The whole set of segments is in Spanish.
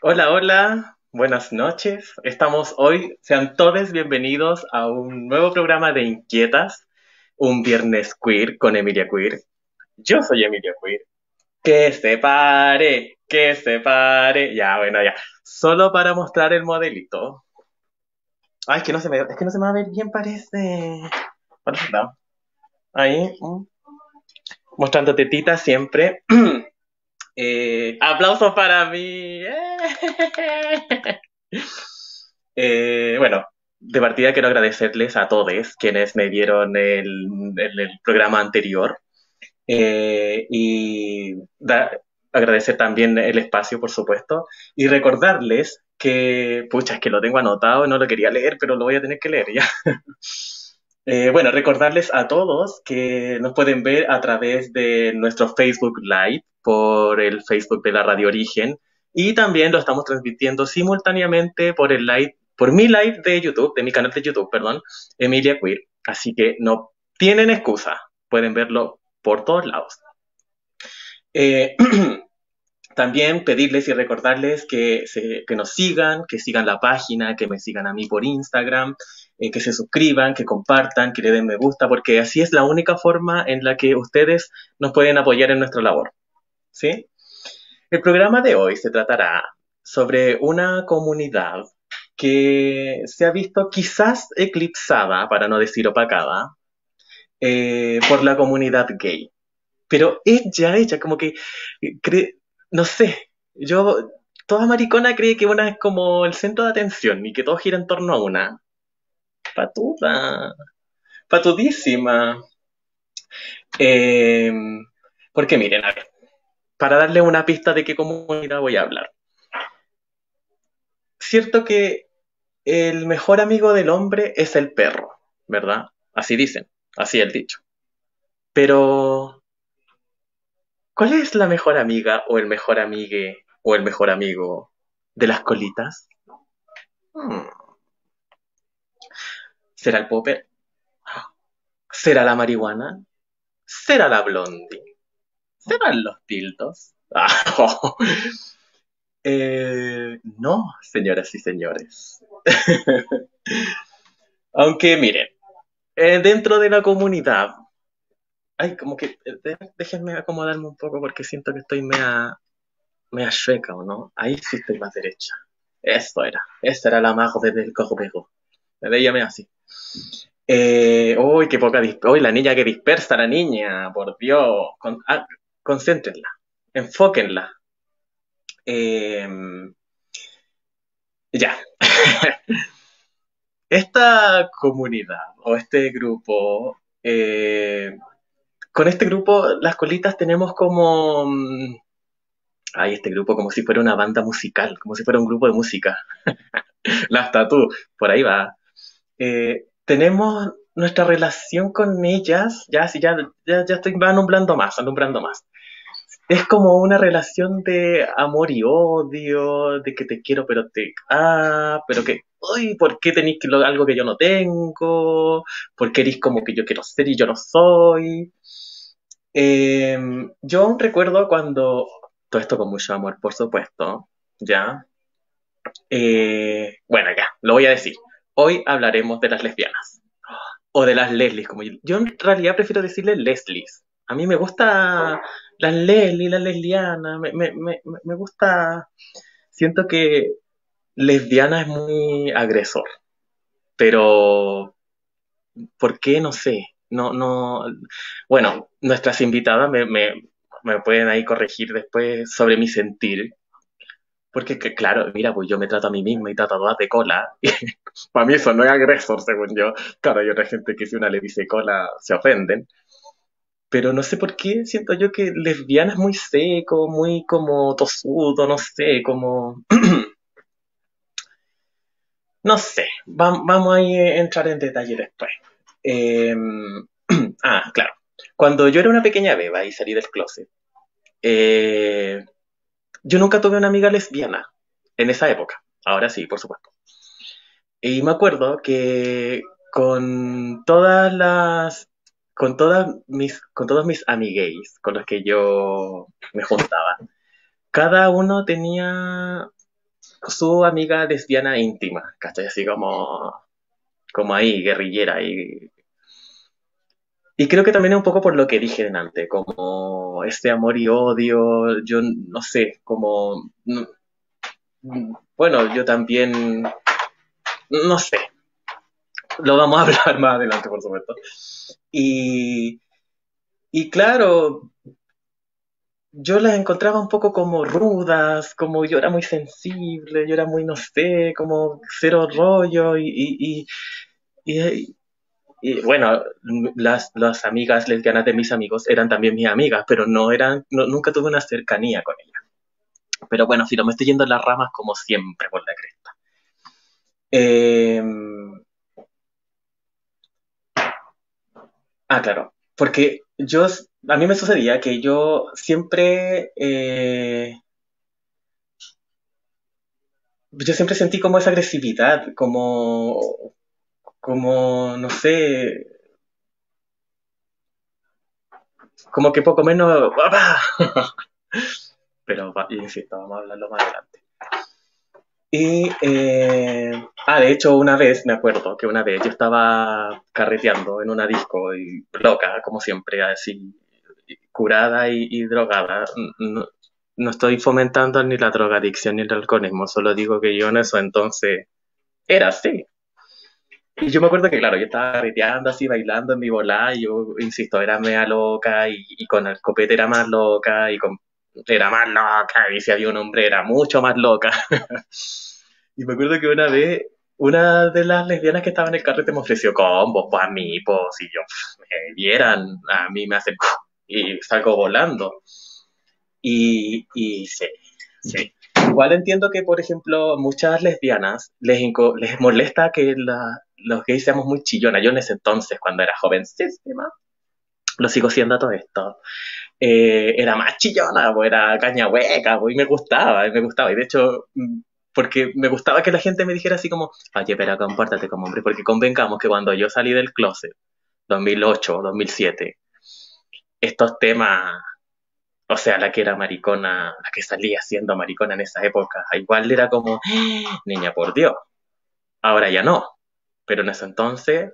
Hola, hola, buenas noches. Estamos hoy, sean todos bienvenidos a un nuevo programa de Inquietas, un viernes queer con Emilia Queer. Yo soy Emilia Queer. Que se pare, que se pare. Ya, bueno, ya. Solo para mostrar el modelito. Ay, es que no se me, es que no se me va a ver bien, parece. Ahí. mm. Mostrando tetitas siempre. Eh, aplausos para mí. Eh, bueno, de partida quiero agradecerles a todos quienes me vieron el, el- programa anterior eh, y agradecer también el espacio, por supuesto, y recordarles que, pucha, es que lo tengo anotado, no lo quería leer, pero lo voy a tener que leer ya. Eh, bueno, recordarles a todos que nos pueden ver a través de nuestro Facebook Live por el Facebook de la Radio Origen y también lo estamos transmitiendo simultáneamente por el live, por mi live de YouTube, de mi canal de YouTube, perdón, Emilia Queer. Así que no tienen excusa, pueden verlo por todos lados. Eh, También pedirles y recordarles que, se- que nos sigan, que sigan la página, que me sigan a mí por Instagram, eh, que se suscriban, que compartan, que le den me gusta, porque así es la única forma en la que ustedes nos pueden apoyar en nuestra labor. ¿Sí? El programa de hoy se tratará sobre una comunidad que se ha visto quizás eclipsada, para no decir opacada, eh, por la comunidad gay. Pero ella, ella, como que cree, no sé, yo, toda maricona cree que una es como el centro de atención y que todo gira en torno a una. Patuda, patudísima. Eh, porque miren, a ver, para darle una pista de qué comunidad voy a hablar. Cierto que el mejor amigo del hombre es el perro, ¿verdad? Así dicen, así el dicho. Pero, ¿cuál es la mejor amiga o el mejor amigue o el mejor amigo de las colitas? Hmm, ¿Será el popper? ¿Será la marihuana? ¿Será la blondie? ¿Serán los tildos? Eh, no, señoras y señores. Aunque miren, eh, dentro de la comunidad, ay, como que, eh, déjenme acomodarme un poco porque siento que estoy mea, mea chueca, ¿o no? Ahí sí estoy más derecha. Eso era, esa era la mago desde el cojo pego. Veíame así. Eh, uy, qué poca Uy, la niña que dispersa, la niña, por Dios. Ah, concéntrenla, enfóquenla. Eh, ya. Esta comunidad o este grupo, eh, con este grupo, las colitas tenemos como, mm, ay, este grupo como si fuera una banda musical, como si fuera un grupo de música. Las Tatú, por ahí va. Eh, tenemos nuestra relación con ellas, ya, sí, ya, ya, ya estoy va alumbrando más, alumbrando más. Es como una relación de amor y odio, de que te quiero pero te... Ah, pero que... Uy, ¿por qué tenéis algo que yo no tengo? ¿Por qué eres como que yo quiero ser y yo no soy? Eh, yo aún recuerdo cuando... Todo esto con mucho amor, por supuesto, ¿ya? Eh, bueno, ya, lo voy a decir. Hoy hablaremos de las lesbianas. O de las Leslies, como yo. Yo en realidad prefiero decirle Leslies. A mí me gusta las Leslie, las lesbianas. Me, me, me, me gusta. Siento que lesbiana es muy agresor. Pero, ¿por qué? No sé. No, no. Bueno, nuestras invitadas me, me, me pueden ahí corregir después sobre mi sentir. Porque, que, claro, mira, pues yo me trato a mí misma y todas de cola. Para mí eso no es agresor, según yo. Claro, hay otra gente que si una le dice cola se ofenden. Pero no sé por qué siento yo que lesbiana es muy seco, muy como tosudo, no sé, como... No sé, va- vamos a entrar en detalle después. Eh, ah, claro. Cuando yo era una pequeña beba y salí del closet, eh, yo nunca tuve una amiga lesbiana en esa época. Ahora sí, por supuesto. Y me acuerdo que con todas las, con todas mis, con todos mis amigues con los que yo me juntaba, cada uno tenía su amiga lesbiana íntima, ¿cachai? Así como, como ahí, guerrillera y y creo que también es un poco por lo que dije antes, como este amor y odio, yo no sé, como, bueno, yo también, no sé, lo vamos a hablar más adelante, por supuesto. Y, y claro, yo las encontraba un poco como rudas, como yo era muy sensible, yo era muy, no sé, como cero rollo y, y bueno, las, las amigas lesbianas de mis amigos eran también mis amigas, pero no eran, nunca tuve una cercanía con ellas. Pero bueno, si no me estoy yendo en las ramas como siempre por la cresta. Em, ah, claro, porque yo, a mí me sucedía que yo siempre, eh, yo siempre sentí como esa agresividad, como, como, no sé, como que poco menos... Pero, insisto, vamos a hablarlo más adelante. Y, eh, ah, de hecho, una vez, me acuerdo que una vez yo estaba carreteando en una disco y loca, como siempre, así, curada y, drogada. No, no, estoy fomentando ni la drogadicción ni el alcoholismo, solo digo que yo en eso entonces era así. Y yo me acuerdo que, claro, yo estaba carreteando así, bailando en mi volá, y yo, insisto, era mea loca, y, con el copete era más loca, y con, era más loca, y si había un hombre era mucho más loca. y me acuerdo que una vez, una de las lesbianas que estaba en el carrete me ofreció combos, pues a mí, pues, si yo me vieran, a mí me acercó y salgo volando. Y, y sí, sí. Igual entiendo que, por ejemplo, muchas lesbianas les, les molesta que la, los gays seamos muy chillonas. Yo en ese entonces, cuando era jovencísima, lo sigo siendo todo esto, eh, era más chillona, pues era caña hueca, pues, y me gustaba, y me gustaba. Y de hecho, mm, porque me gustaba que la gente me dijera así como, oye, pero compórtate como hombre, porque convengamos que cuando yo salí del closet, 2008, 2007, estos temas, o sea, la que era maricona, la que salía siendo maricona en esa época, igual era como, ¡Ah, niña, por Dios, ahora ya no pero en ese entonces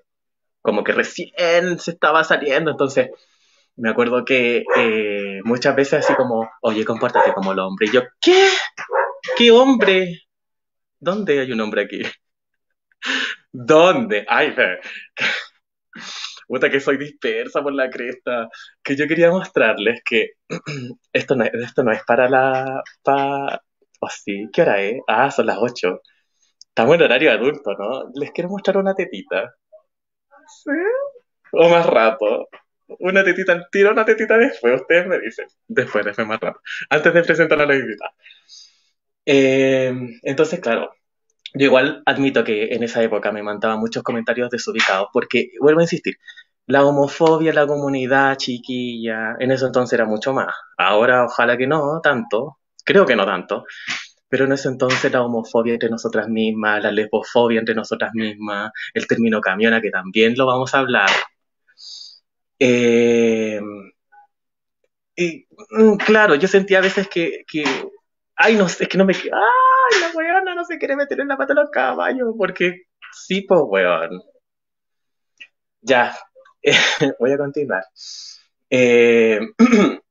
como que recién se estaba saliendo, entonces me acuerdo que eh, muchas veces así como, oye, compórtate como el hombre, y yo, ¿qué? ¿Qué hombre? ¿Dónde hay un hombre aquí? ¿Dónde? Ay, puta que soy dispersa por la cresta, que yo quería mostrarles que esto no, esto no es para la... Pa, ¿O sí? ¿Qué hora es? Ah, son las 8. Estamos en horario adulto, ¿no? Les quiero mostrar una tetita. ¿Sí? O más rato. Una tetita al tiro, una tetita después. Ustedes me dicen. Después, después más rato. Antes de presentar a la invitada. Eh, entonces, claro, yo igual admito que en esa época me mandaban muchos comentarios desubicados porque, vuelvo a insistir, la homofobia la comunidad chiquilla, en eso entonces era mucho más. Ahora ojalá que no tanto, creo que no tanto, pero en ese entonces la homofobia entre nosotras mismas, la lesbofobia entre nosotras mismas, el término camiona, que también lo vamos a hablar. Eh, y mm, claro, yo sentía a veces que, ay, no sé, es que no me, ay, la weona no se quiere meter en la pata de los caballos, porque sí, pues weón. Ya, voy a continuar. Eh,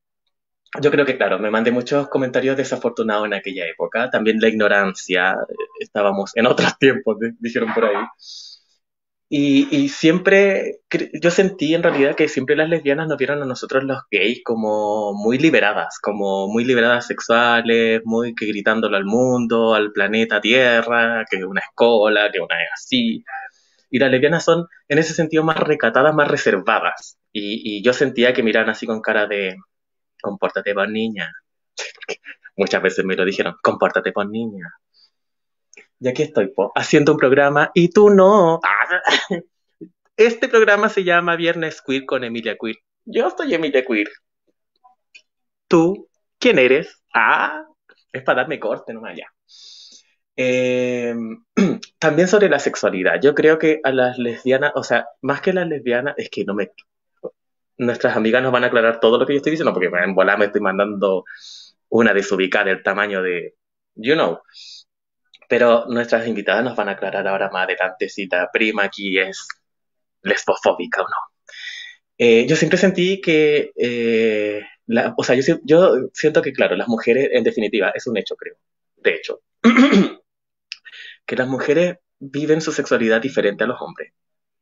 yo creo que, claro, me mandé muchos comentarios desafortunados en aquella época. También la ignorancia, estábamos en otros tiempos, dijeron por ahí. Y, siempre, yo sentí en realidad que siempre las lesbianas nos vieron a nosotros los gays como muy liberadas, como muy liberadas sexuales, muy que gritándolo al mundo, al planeta Tierra, que una escuela, que una es así. Y las lesbianas son, en ese sentido, más recatadas, más reservadas. Y, y yo sentía que miraban así con cara de, compórtate por niña. Muchas veces me lo dijeron, compórtate por niña. Y aquí estoy, haciendo un programa y tú no. Este programa se llama Viernes Queer con Emilia Queer. Yo soy Emilia Queer. ¿Tú quién eres? Ah, es para darme corte nomás ya. Em, también sobre la sexualidad. Yo creo que a las lesbianas, o sea, más que las lesbianas, es que no me, nuestras amigas nos van a aclarar todo lo que yo estoy diciendo, porque en volar me estoy mandando una desubicada del tamaño de, you know. Pero nuestras invitadas nos van a aclarar ahora más adelante si la prima aquí es lesbofóbica o no. Eh, yo siempre sentí que, eh, o sea, yo siento que, claro, las mujeres, en definitiva, es un hecho, creo, de hecho, que las mujeres viven su sexualidad diferente a los hombres.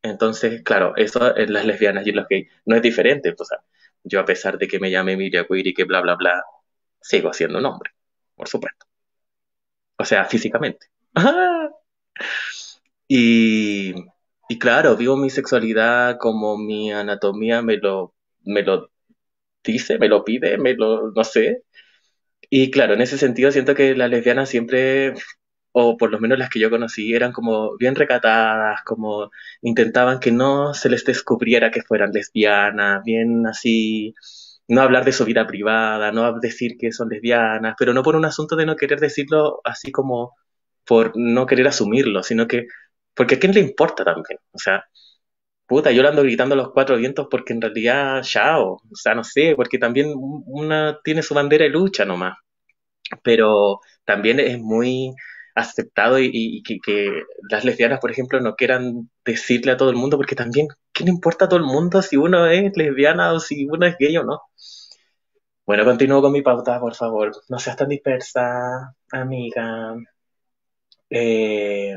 Entonces, claro, eso en las lesbianas y en los gays no es diferente. O sea, yo a pesar de que me llame Emilia Queer y que bla, bla, bla, sigo siendo un hombre, por supuesto. O sea, físicamente. Y, y claro, vivo mi sexualidad como mi anatomía me lo, me lo dice, me lo pide, me lo, no sé. Y claro, en ese sentido siento que las lesbianas siempre o por lo menos las que yo conocí, eran como bien recatadas, como intentaban que no se les descubriera que fueran lesbianas, bien así, no hablar de su vida privada, no decir que son lesbianas, pero no por un asunto de no querer decirlo así como por no querer asumirlo, sino que, porque a quién le importa también, o sea, puta, yo lo ando gritando a los cuatro vientos porque en realidad, chao, o sea, no sé, porque también una tiene su bandera de lucha nomás, pero también es muy aceptado y, que, las lesbianas, por ejemplo, no quieran decirle a todo el mundo, porque también, ¿qué le importa a todo el mundo si uno es lesbiana o si uno es gay o no? Bueno, continúo con mi pauta, por favor. No seas tan dispersa, amiga. Eh,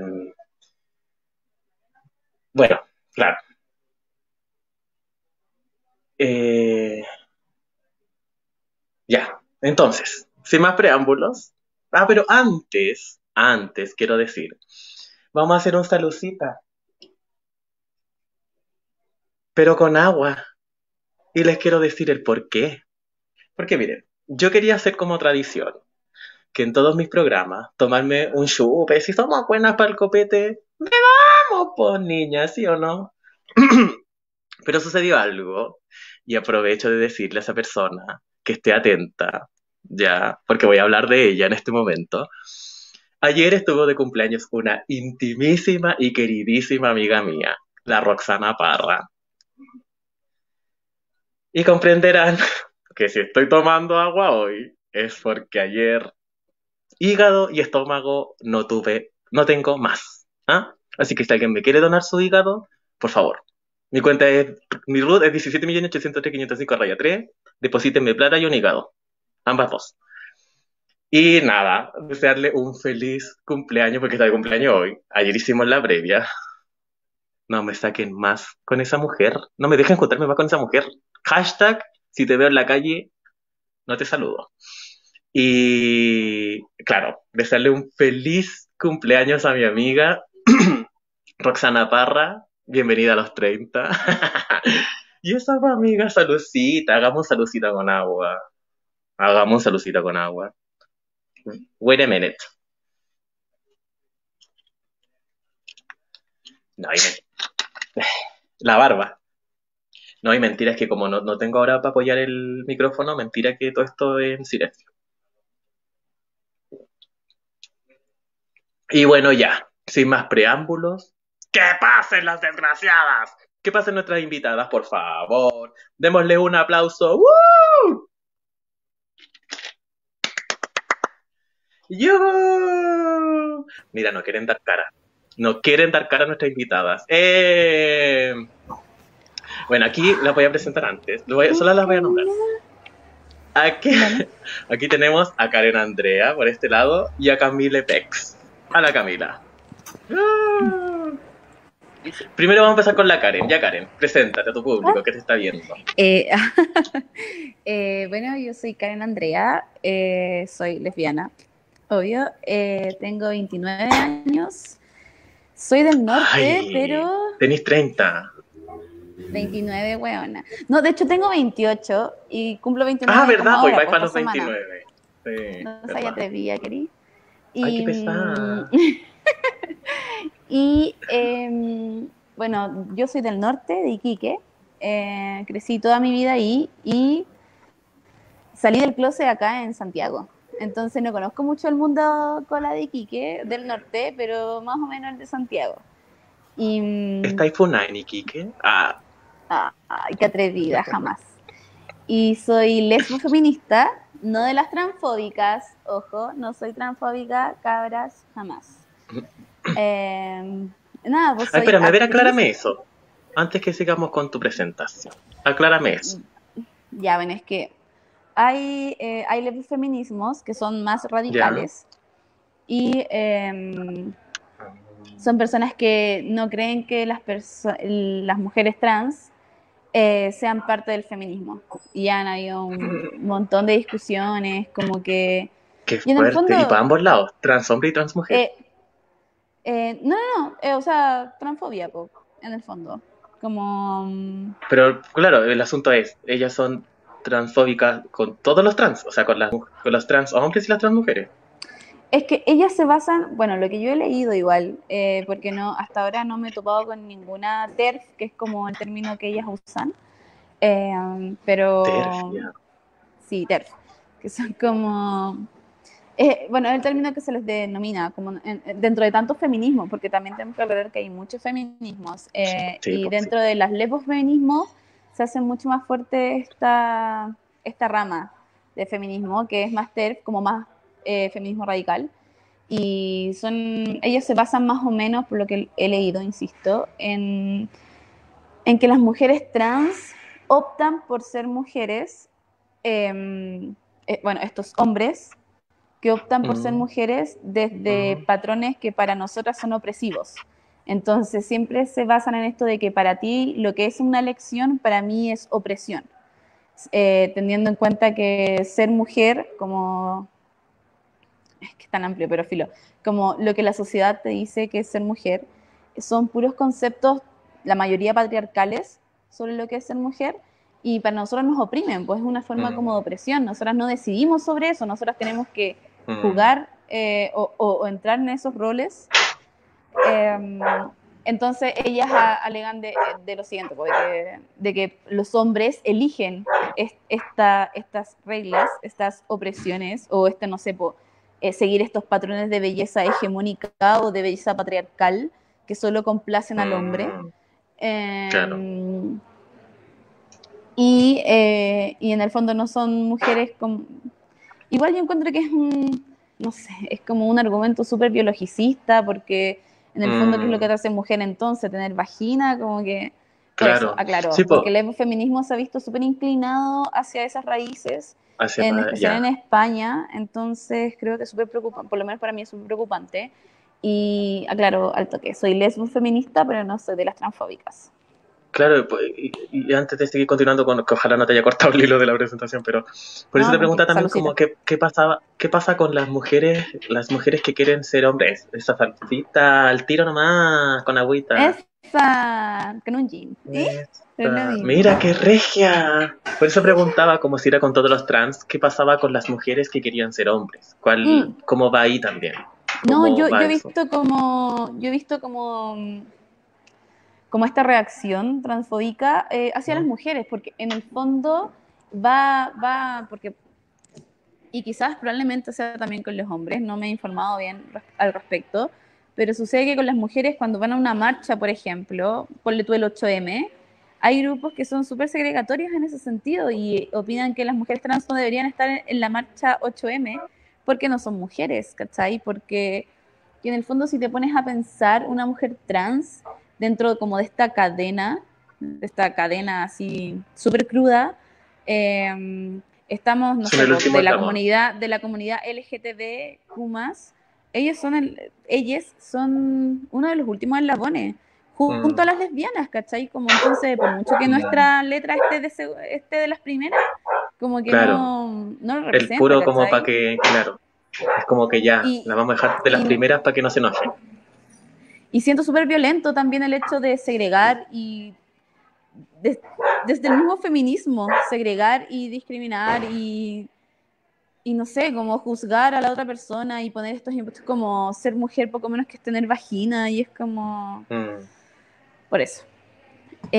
bueno, claro. Eh, ya, entonces, sin más preámbulos. Ah, pero antes, antes, quiero decir, vamos a hacer un saludcita, pero con agua. Y les quiero decir el por qué. Porque miren, yo quería hacer como tradición que en todos mis programas tomarme un chupe, si somos buenas para el copete, vamos, pues niña, ¿sí o no? Pero sucedió algo y aprovecho de decirle a esa persona que esté atenta, ya, porque voy a hablar de ella en este momento, Ayer estuvo de cumpleaños una intimísima y queridísima amiga mía, la Roxana Parra. Y comprenderán que si estoy tomando agua hoy es porque ayer hígado y estómago no tuve, no tengo más. ¿ah? Así que si alguien me quiere donar su hígado, por favor. Mi cuenta es, mi RUT es 17.803.505 raya 3. Deposítenme plata y un hígado. Ambas dos. Y nada, desearle un feliz cumpleaños porque está de cumpleaños hoy. Ayer hicimos la previa. No me saquen más con esa mujer. No me dejen juntarme más con esa mujer. Hashtag, si te veo en la calle, no te saludo. Y claro, desearle un feliz cumpleaños a mi amiga Roxana Parra. Bienvenida a los 30. y esa amiga, salucita. Hagamos salucita con agua. Hagamos salucita con agua. Wait a minute. No, hay la barba. No, hay mentiras que como no, tengo ahora para apoyar el micrófono, mentira que todo esto es en silencio. Y bueno, ya, sin más preámbulos, ¡que pasen las desgraciadas! ¡Que pasen nuestras invitadas, por favor! Démosle un aplauso. ¡Yo! Mira, no quieren dar cara. No quieren dar cara a nuestras invitadas. Eh... Bueno, aquí las voy a presentar antes. solo las voy a nombrar. Aquí, aquí tenemos a Karen Andrea por este lado y a Camille Pex. A la Camila. Primero vamos a empezar con la Karen. Ya Karen, preséntate a tu público que te está viendo. Eh, eh, bueno, yo soy Karen Andrea, eh, soy lesbiana, Obvio, eh, tengo 29 años. Soy del norte, pero. Tenéis 30. 29, weona. No, de hecho tengo 28 y cumplo 29. Ah, ¿verdad? Hoy vais para los 29. Sí, no soy atrevida, querí. Y, Ay, qué pesada. y em, bueno, yo soy del norte, de Iquique. Eh, crecí toda mi vida ahí y salí del closet acá en Santiago. Entonces no conozco mucho el mundo cola de Iquique, del norte, pero más o menos el de Santiago. Y, mm, ¿Está en Iquique? Ah. Ay, qué atrevida, jamás. Y soy lesbo feminista, No de las transfóbicas, ojo, no soy transfóbica, cabras, jamás. Eh, nada, pues Ay, espérame, a ver, aclárame eso. Antes que sigamos con tu presentación. Aclárame eso. Ya, ven, es que hay, eh, hay leves feminismos que son más radicales y em, son personas que no creen que las, las mujeres trans eh, sean parte del feminismo. Y han habido un montón de discusiones, como que... Qué Y en el fondo- Y para ambos lados, trans hombre y trans mujer. eh, eh, no, no, no, o sea, transfobia, en el fondo. Como... mm, Pero claro, el asunto es, ellas son transfóbicas con todos los trans, o sea, con, las, con los trans hombres y las trans mujeres. Es que ellas se basan, bueno, lo que yo he leído igual, eh, porque no, hasta ahora no me he topado con ninguna TERF, que es como el término que ellas usan. Eh, pero TERF, sí, TERF, que son como, eh, bueno, es el término que se les denomina como en- en- dentro de tantos feminismos, porque también tenemos que aclarar que hay muchos feminismos, eh, Sí, y pues, dentro de las lesbofeminismos se hace mucho más fuerte esta, esta rama de feminismo, que es más TERF, como más eh, feminismo radical. Y son, ellos se basan más o menos, por lo que he leído, insisto, en, en que las mujeres trans optan por ser mujeres, eh, eh, bueno, estos hombres que optan por ser Mm. mujeres desde Mm. patrones que para nosotras son opresivos. Entonces siempre se basan en esto de que para ti lo que es una elección, para mí es opresión. Eh, teniendo en cuenta que ser mujer, como es que es tan amplio, pero filo, como lo que la sociedad te dice que es ser mujer, son puros conceptos, la mayoría patriarcales, sobre lo que es ser mujer, y para nosotros nos oprimen, pues es una forma Mm. como de opresión, nosotras no decidimos sobre eso, nosotras tenemos que Mm. jugar eh, o, o- o entrar en esos roles. Em, entonces ellas alegan de, de lo siguiente, de, que, de que los hombres eligen es- esta, estas reglas, estas opresiones, o este, no sé, po, eh, seguir estos patrones de belleza hegemónica o de belleza patriarcal que solo complacen al hombre. Mm. Em, Claro. y, eh, y en el fondo no son mujeres como... Igual yo encuentro que es un, no sé, es como un argumento súper biologicista, porque en el fondo, ¿qué es lo que te hace mujer entonces? ¿Tener vagina? Como que... Claro. eso, aclaro, Sí, po. porque el feminismo se ha visto súper inclinado hacia esas raíces, Hacia- en especial en España, entonces creo que es súper preocupante, por lo menos para mí es súper preocupante. Y aclaro al toque, soy lesbo feminista, pero no soy de las transfóbicas. Claro, pues, y, y antes de seguir continuando con que ojalá no te haya cortado el hilo de la presentación, pero por eso No, te pregunta también como qué, qué pasaba, qué pasa con las mujeres, las mujeres que quieren ser hombres, esa salsita al tiro nomás, con agüita. Esa, con un jean, ¿sí? Mira qué regia. Por eso preguntaba como si era con todos los trans, qué pasaba con las mujeres que querían ser hombres, cuál, Mm. cómo va ahí también. No, ¿Cómo yo, he visto como, yo he visto como, mm, como esta reacción transfóbica eh, hacia las mujeres, porque en el fondo va, va, porque, y quizás probablemente sea también con los hombres, no me he informado bien al respecto, pero sucede que con las mujeres cuando van a una marcha, por ejemplo, ponle tú el 8M, hay grupos que son súper segregatorios en ese sentido y opinan que las mujeres trans no deberían estar en, la marcha 8M porque no son mujeres, ¿cachai? Porque que en el fondo si te pones a pensar una mujer trans dentro como de esta cadena, de esta cadena así súper cruda, eh, estamos, no Son sé, el po, último de la comunidad, de la comunidad LGTBQ+, ellos son el, ellas son uno de los últimos eslabones, ju- Mm. junto a las lesbianas, ¿cachai? Como entonces, por mucho que nuestra letra esté de, esté de las primeras, como que Claro. no, no lo El representa, puro como ¿cachai? para que, claro, es como que ya, Y- la vamos a dejar de las y- primeras para que no se enojen. Y siento súper violento también el hecho de segregar y des- desde el mismo feminismo, segregar y discriminar y, y no sé, como juzgar a la otra persona y poner estos ejemplos como ser mujer poco menos que es tener vagina y es como Mm. por eso.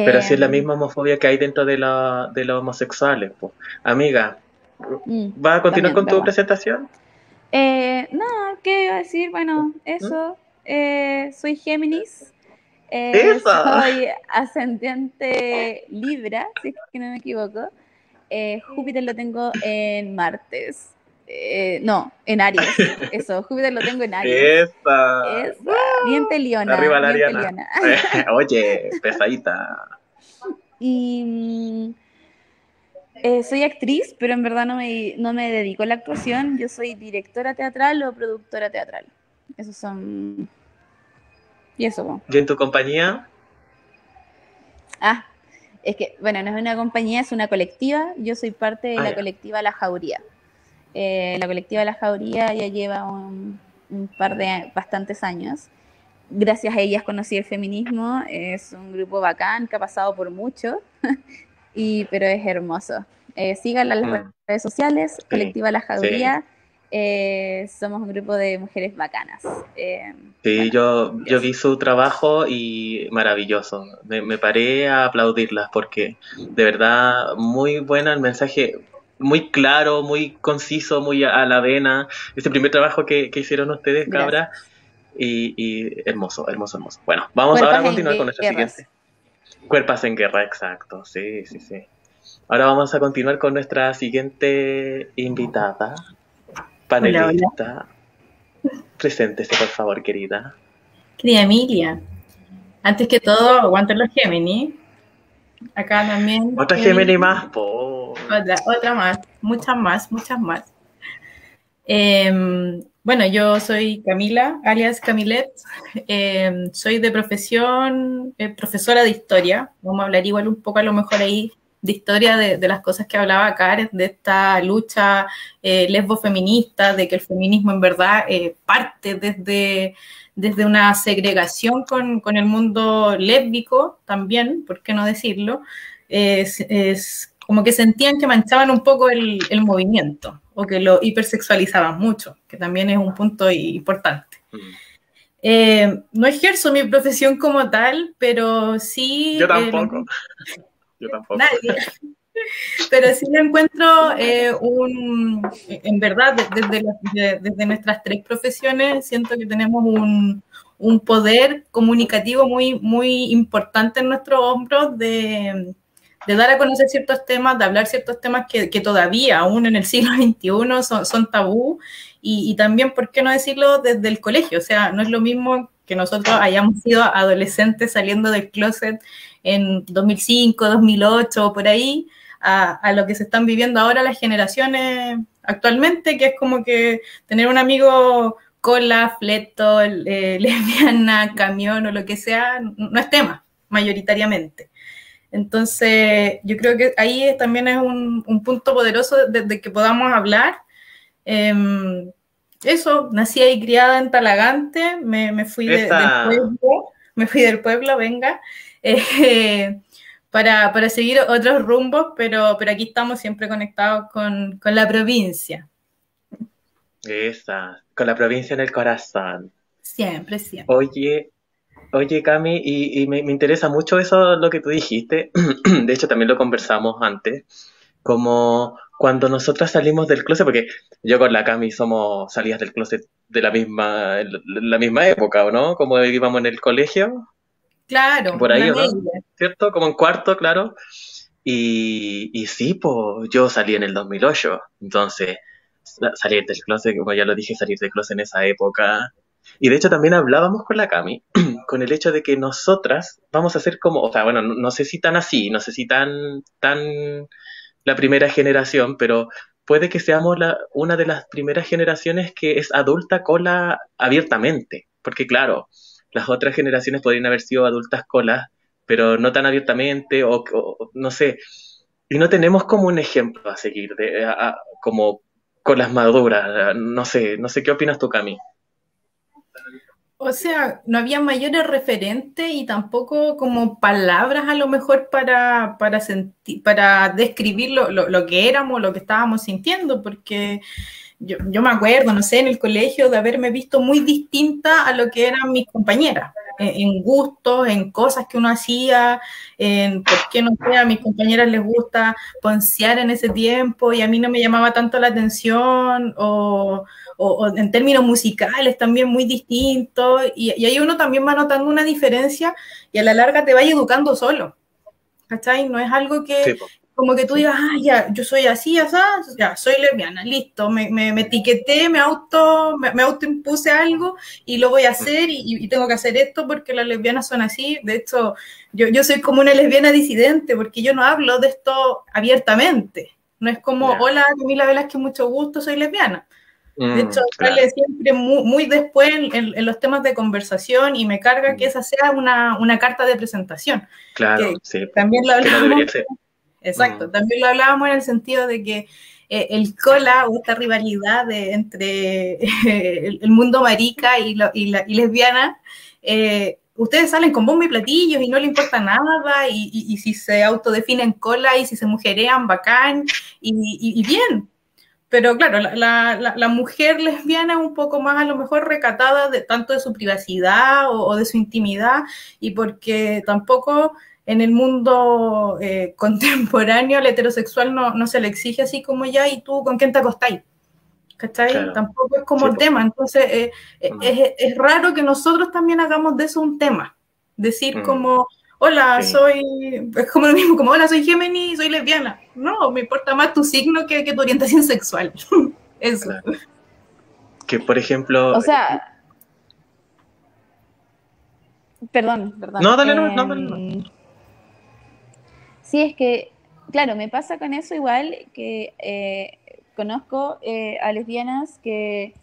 Pero sí es la Em, misma homofobia que hay dentro de, la, de los homosexuales. po. Amiga, mm, ¿va a continuar también, con tu ¿verdad? presentación? Eh, no, ¿qué iba a decir? Bueno, eso. Eh, soy Géminis. eh, soy ascendiente Libra, si es que no me equivoco. eh, Júpiter lo tengo en martes. Eh, no, en Aries. Eso, Júpiter lo tengo en Aries. Esa. Esa. Bien peliona. Arriba la bien peliona. Oye, pesadita. Y mm, eh, soy actriz, pero en verdad no me, no me dedico a la actuación. Yo soy directora teatral o productora teatral. Esos son. Y eso. ¿Y en tu compañía? Ah, es que, bueno, no es una compañía, es una colectiva. Yo soy parte de Ah, la ya. colectiva La Jauría. Eh, la colectiva La Jauría ya lleva un, un par de bastantes años. Gracias a ellas conocí el feminismo. Es un grupo bacán que ha pasado por mucho, y, pero es hermoso. Eh, síganla en las Mm. redes sociales, colectiva La Jauría. Eh, somos un grupo de mujeres bacanas. Eh, Sí, bueno, yo, vi su trabajo y maravilloso. Me, me paré a aplaudirlas porque de verdad muy buena el mensaje, muy claro, muy conciso, muy a, a la vena. Ese primer trabajo que, que hicieron ustedes, Gracias. cabra, y, y hermoso, hermoso, hermoso. Bueno, vamos ahora a continuar con nuestra guerras. siguiente. Cuerpas en guerra, exacto, sí, sí, sí. Ahora vamos a continuar con nuestra siguiente invitada, panelista. Preséntese, por favor, querida. Querida Emilia, antes que todo, aguanten los Gemini. Acá también. Otra Gemini más, po. Otra, otra más, muchas más, muchas más. Em, bueno, yo soy Camila, alias Camilet. Em, soy de profesión eh, profesora de historia. Vamos a hablar igual un poco a lo mejor ahí de historia de, de las cosas que hablaba Karen, de esta lucha eh, lesbo-feminista, de que el feminismo en verdad eh, parte desde, desde una segregación con, con el mundo lésbico también, ¿por qué no decirlo? Es, es como que sentían que manchaban un poco el, el movimiento o que lo hipersexualizaban mucho, que también es un punto importante. Mm. Eh, no ejerzo mi profesión como tal, pero sí... Yo eh, tampoco. Yo tampoco. Nadie. Pero sí le encuentro eh, un, en verdad, de- desde, las- de- desde nuestras tres profesiones, siento que tenemos un, un poder comunicativo muy, muy importante en nuestros hombros de, de dar a conocer ciertos temas, de hablar ciertos temas que, que todavía, aún en el siglo XXI, son, son tabú. Y, y también, ¿por qué no decirlo desde el colegio? O sea, no es lo mismo que nosotros hayamos sido adolescentes saliendo del closet en 2005, 2008 o por ahí, a, a lo que se están viviendo ahora las generaciones actualmente, que es como que tener un amigo cola, fleto, eh, lesbiana, camión o lo que sea, no es tema, mayoritariamente. Entonces, yo creo que ahí también es un, un punto poderoso de, de, que podamos hablar. Eh, eso, nací y criada en Talagante, me, me fui de, del pueblo, me fui del pueblo, venga, eh, para, para, seguir otros rumbos, pero, pero aquí estamos siempre conectados con, con la provincia. Esa, con la provincia en el corazón. Siempre, siempre. Oye, oye Cami, y, y me, me, interesa mucho eso, lo que tú dijiste, de hecho también lo conversamos antes, como cuando nosotras salimos del closet, porque yo con la Cami somos salidas del closet de la misma, la misma época, ¿o no? Como íbamos en el colegio. Claro. Por ahí, ¿o no? ¿Cierto? Como en cuarto, claro. Y, y sí, pues yo salí en el 2008, entonces salir del closet, como ya lo dije, salir del closet en esa época. Y de hecho también hablábamos con la Cami, con el hecho de que nosotras vamos a ser como, o sea, bueno, no, no sé si tan así, no sé si tan, tan la primera generación, pero puede que seamos la, una de las primeras generaciones que es adulta cola abiertamente, porque claro, las otras generaciones podrían haber sido adultas colas, pero no tan abiertamente, o, no sé, y no tenemos como un ejemplo a seguir, de, a, a, como con las maduras, no sé, no sé qué opinas tú, Cami. O sea, no había mayores referentes y tampoco como palabras a lo mejor para, para, para describir lo, lo, lo, que éramos, lo que estábamos sintiendo, porque yo, yo, me acuerdo, no sé, en el colegio de haberme visto muy distinta a lo que eran mis compañeras, en, en gustos, en cosas que uno hacía, en por qué, no sé, a mis compañeras les gusta poncear en ese tiempo y a mí no me llamaba tanto la atención, o o, en términos musicales también muy distintos, y, y, ahí uno también va notando una diferencia y a la larga te va educando solo. ¿Cachai? No es algo que, como que tú digas, ah, ya, yo soy así, ya, ya soy lesbiana, listo, me, me, me etiqueté, me auto, me, me autoimpuse algo y lo voy a hacer y, y, tengo que hacer esto porque las lesbianas son así. De hecho, yo, yo soy como una lesbiana disidente porque yo no hablo de esto abiertamente. No es como, yeah. hola, Camila que mucho gusto, soy lesbiana. De Mm, hecho, sale siempre muy, muy después en, en- los temas de conversación y me carga que esa sea una, una carta de presentación. Claro, que- sí. También lo Que no debería ser. Exacto, Mm. también lo hablábamos en el sentido de que eh, el cola o esta rivalidad de- entre el, el mundo marica y, lo- y la, y lesbiana, eh, ustedes salen con bombo y platillos y no le importa nada, y, y- si se autodefinen cola y si se mujerean, bacán, y, bien. Pero claro, la, la- la- la mujer lesbiana es un poco más a lo mejor recatada de tanto de su privacidad o, o de su intimidad, y porque tampoco en el mundo eh, contemporáneo al heterosexual no, no se le exige así como ya, y tú con quién te acostáis. ¿Cachai? Claro. Tampoco es como Sí, tema. Entonces, eh, eh, Mm. es, es raro que nosotros también hagamos de eso un tema. Decir Mm. como, hola, Sí. soy, es como lo mismo, como, hola, soy Géminis, soy lesbiana. No, me importa más tu signo que, que tu orientación sexual. Eso. Claro. Que, por ejemplo, O sea. Perdón, perdón. No, dale, no, no, dale, Em, Sí, es que, claro, me pasa con eso igual que eh, conozco eh, a lesbianas que,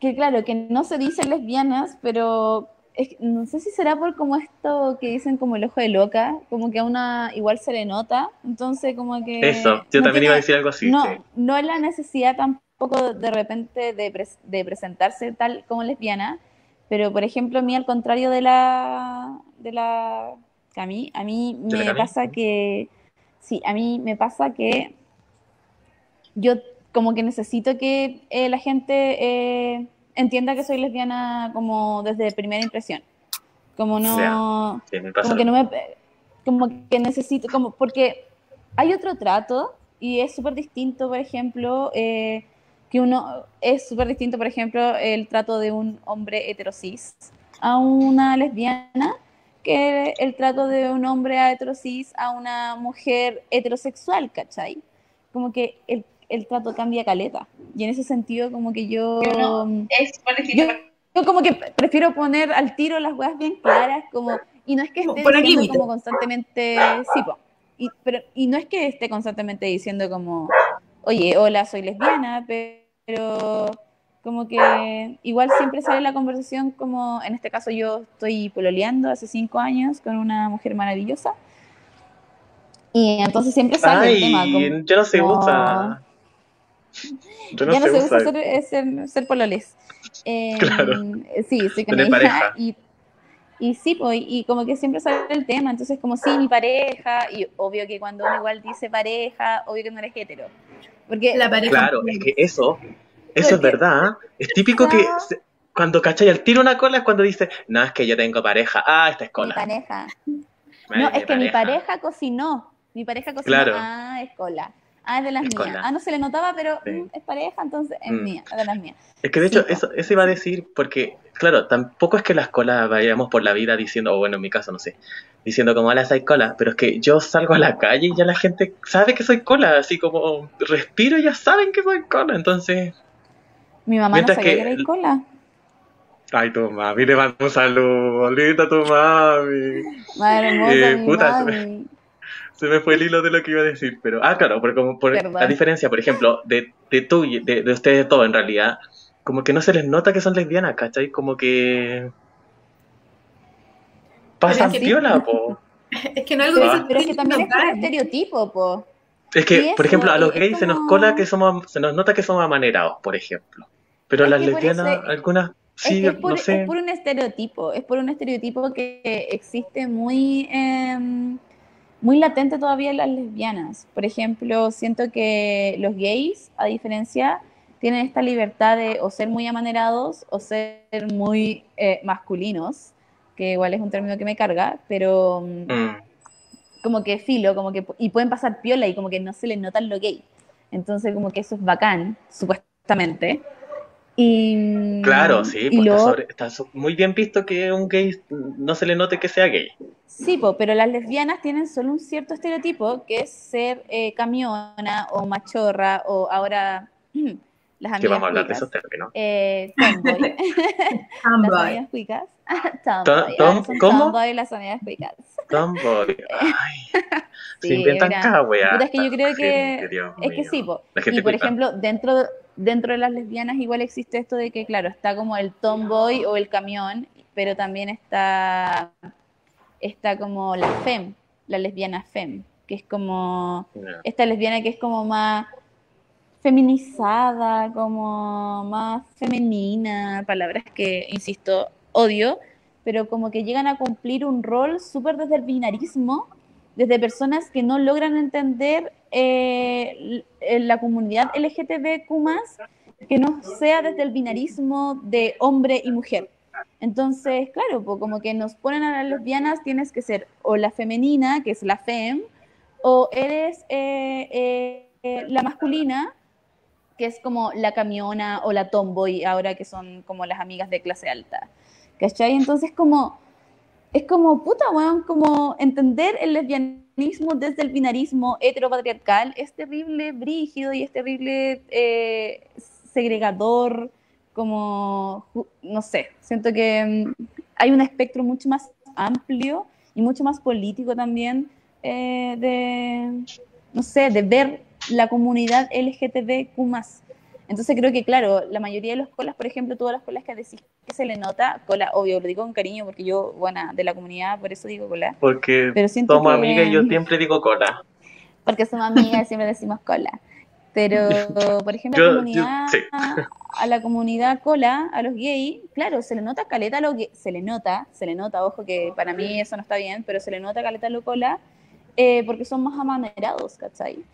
que, claro, que no se dicen lesbianas, pero es no sé si será por como esto que dicen como el ojo de loca, como que a una igual se le nota, entonces como que... eso, yo no también iba a decir algo así. no, sí. no es la necesidad tampoco de repente de, pres- de presentarse tal como lesbiana, pero por ejemplo a mí al contrario de la de la A mí ¿De la me pasa que sí, a mí me pasa que yo como que necesito que eh, la gente eh, entienda que soy lesbiana como desde primera impresión. Como no Sí, me pasa como que no me como que necesito como porque hay otro trato y es súper distinto por ejemplo eh, que uno es súper distinto por ejemplo el trato de un hombre heterosis a una lesbiana que el trato de un hombre heterosis a una mujer heterosexual ¿cachai? como que el, el trato cambia caleta y en ese sentido como que yo Es súper distinto. Yo- yo como que prefiero poner al tiro las weas bien claras, como, y no es que esté Poner diciendo límites. como constantemente, sí, po, y, pero, y no es que esté constantemente diciendo como, oye, hola, soy lesbiana, pero como que igual siempre sale la conversación como, en este caso yo estoy pololeando hace cinco años con una mujer maravillosa, y entonces siempre sale el tema. Ay, como- yo no sé como- usa. Yo no ya no sé se usa usar. ser, ser, ser pololes. Eh, Claro. Sí, estoy con pareja. Y, y sí, pues, y como que siempre sale el tema. Entonces, como sí, mi pareja. Y obvio que cuando uno igual dice pareja, obvio que no eres hetero. Porque La pareja. Claro, es que eso, eso es verdad. ¿eh? Es típico que se- cuando cachai al tiro una cola es cuando dice, no, es que yo tengo pareja. Ah, esta es mi cola. pareja. Ay, No, es que mi pareja cocinó. Mi pareja cocinó. Claro. Ah, es cola. Ah, es de las Es mías. cola. Ah, no se le notaba, pero Sí. mm, es pareja, entonces es Mm. mía, es de las mías. Es que de hecho, eso, eso iba a decir, porque, claro, tampoco es que las colas vayamos por la vida diciendo, o bueno, en mi caso, no sé, diciendo como, hola, soy cola, pero es que yo salgo a la calle y ya la gente sabe que soy cola, así como respiro y ya saben que soy cola, entonces, Mi mamá Mientras no sabía que- que, era cola. ay, tu mami, le mando un saludo, linda tu mami. Madre hermosa, Eh, mi puta, mami. Se me fue el hilo de lo que iba a decir, pero, ah, claro, porque como por Perdón. la diferencia, por ejemplo, de, de tú y de, de ustedes todos en realidad, como que no se les nota que son lesbianas, ¿cachai? Como que pasan que- piola, po. Es que no es algo que se Pero es que también es local. estereotipo, po. Es que, por ejemplo, a los gays se nos cola que somos, se nos nota que somos amanerados, por ejemplo. Pero Es las lesbianas, algunas, sí, es, por, no sé. es por un estereotipo, es por un estereotipo que existe muy, em, muy latente todavía en las lesbianas. Por ejemplo, siento que los gays, a diferencia, tienen esta libertad de o ser muy amanerados o ser muy eh, masculinos, que igual es un término que me carga, pero mm, Mm, como que filo, como que y pueden pasar piola y como que no se les nota lo gay. Entonces como que eso es bacán, supuestamente. Y, Claro, sí, y pues lo- está, sobre- está muy bien visto que un gay no se le note que sea gay. Sí, po, pero las lesbianas tienen solo un cierto estereotipo, que es ser eh, camiona o machorra o ahora las amigas Que vamos a hablar de cuicas, esos términos. eh, tomboy, las Tomboy. amigas cuicas, tomboy, tom- ¿cómo? tomboy las amigas cuicas. Tomboy. Ay, se Sí, inventan mira. cada weá. Es que yo creo que gente, es que sí, po. Y por ejemplo, dentro, dentro de las lesbianas igual existe esto de que, claro, está como el tomboy o el camión, pero también está, está como la fem, la lesbiana fem, que es como esta lesbiana que es como más feminizada, como más femenina, palabras que, insisto, odio, pero como que llegan a cumplir un rol súper desde el binarismo, desde personas que no logran entender eh, eh, la comunidad LGTBQ+, que no sea desde el binarismo de hombre y mujer. Entonces, claro, como que nos ponen a las lesbianas, tienes que ser o la femenina, que es la fem, o eres eh, la masculina, que es como la camiona o la tomboy, ahora que son como las amigas de clase alta. ¿Cachai? Entonces, como, es como, puta, weón, como entender el lesbianismo desde el binarismo heteropatriarcal es terrible, brígido y es terrible eh, segregador, como, no sé, siento que mm, hay un espectro mucho más amplio y mucho más político también eh, de, no sé, de ver la comunidad LGTBQ+. Entonces creo que, claro, la mayoría de los colas, por ejemplo, todas las colas que decís que se le nota, cola, obvio, lo digo con cariño porque yo, bueno, de la comunidad, por eso digo cola, Porque pero somos que- amigas y yo siempre digo cola. porque somos amigas y siempre decimos cola. Pero, por ejemplo, Yo- a, la comunidad, yo- sí. a la comunidad cola, a los gays, claro, se le nota caleta a los gays, se le nota, se le nota, ojo que para mí eso no está bien, pero se le nota caleta a los cola, eh, porque son más amanerados, ¿cachai?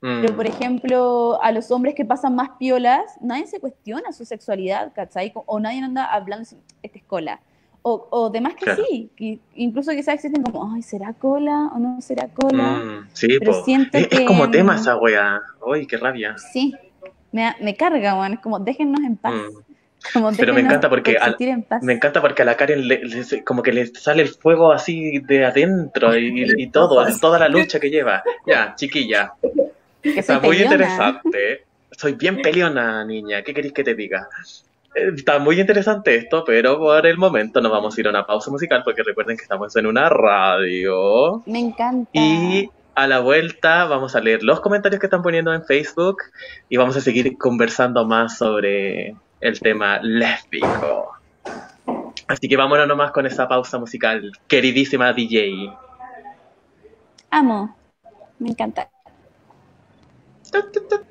Pero, Mm. por ejemplo, a los hombres que pasan más piolas, nadie se cuestiona su sexualidad, ¿cachai? O nadie anda hablando, este es cola. O, o demás que Claro. sí, que incluso quizás existen como, ay, ¿será cola o no será cola? Mm, sí, Pero po. siento es, como tema esa wea. Uy, qué rabia. Sí, me, me carga, weón. Es como, déjennos en paz. Mm. Como, Pero me encanta porque paz. Me encanta porque a la Karen le- le- como que le sale el fuego así de adentro y, y todo, toda la lucha que lleva. Ya, chiquilla, Que está muy interesante. Soy bien peleona, niña. ¿Qué queréis que te diga? Eh, Está muy interesante esto, pero por el momento nos vamos a ir a una pausa musical porque recuerden que estamos en una radio. Me encanta. Y a la vuelta vamos a leer los comentarios que están poniendo en Facebook y vamos a seguir conversando más sobre el tema lésbico. Así que vámonos nomás con esa pausa musical, queridísima DJ. Amo. Me encanta. Una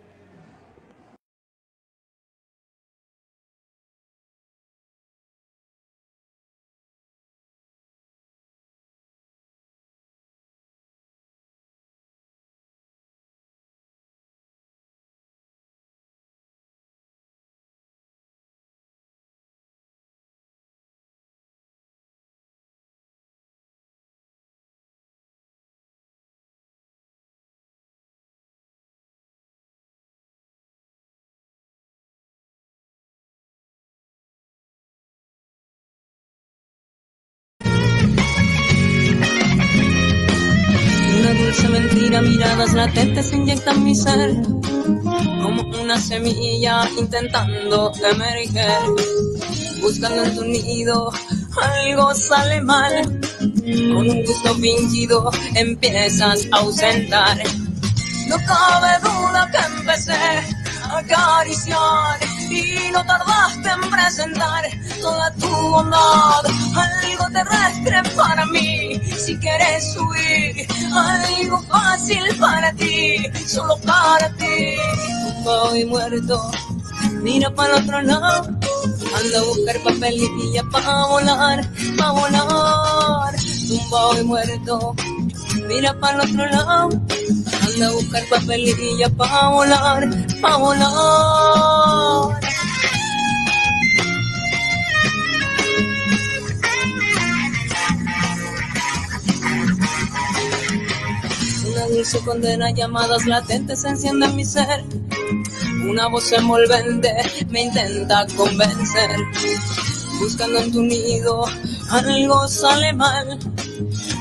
miradas latentes inyectan mi ser como una semilla intentando emerger. Buscando en tu nido, algo sale mal. Con un gusto fingido empiezas a ausentar. No cabe duda que empecé a acariciar y no tardaste en presentar toda tu bondad. Algo terrestre para mí, si quieres huir, algo fácil para ti, solo para ti. Voy muerto, mira para otro lado. Anda a buscar papel y pilla pa' volar, pa' volar. Tumbado y muerto, mira para el otro lado. Anda a buscar papelilla pa' volar, pa' volar. Una dulce condena, llamadas latentes encienden mi ser. Una voz envolvente me intenta convencer. Buscando en tu nido, algo sale mal.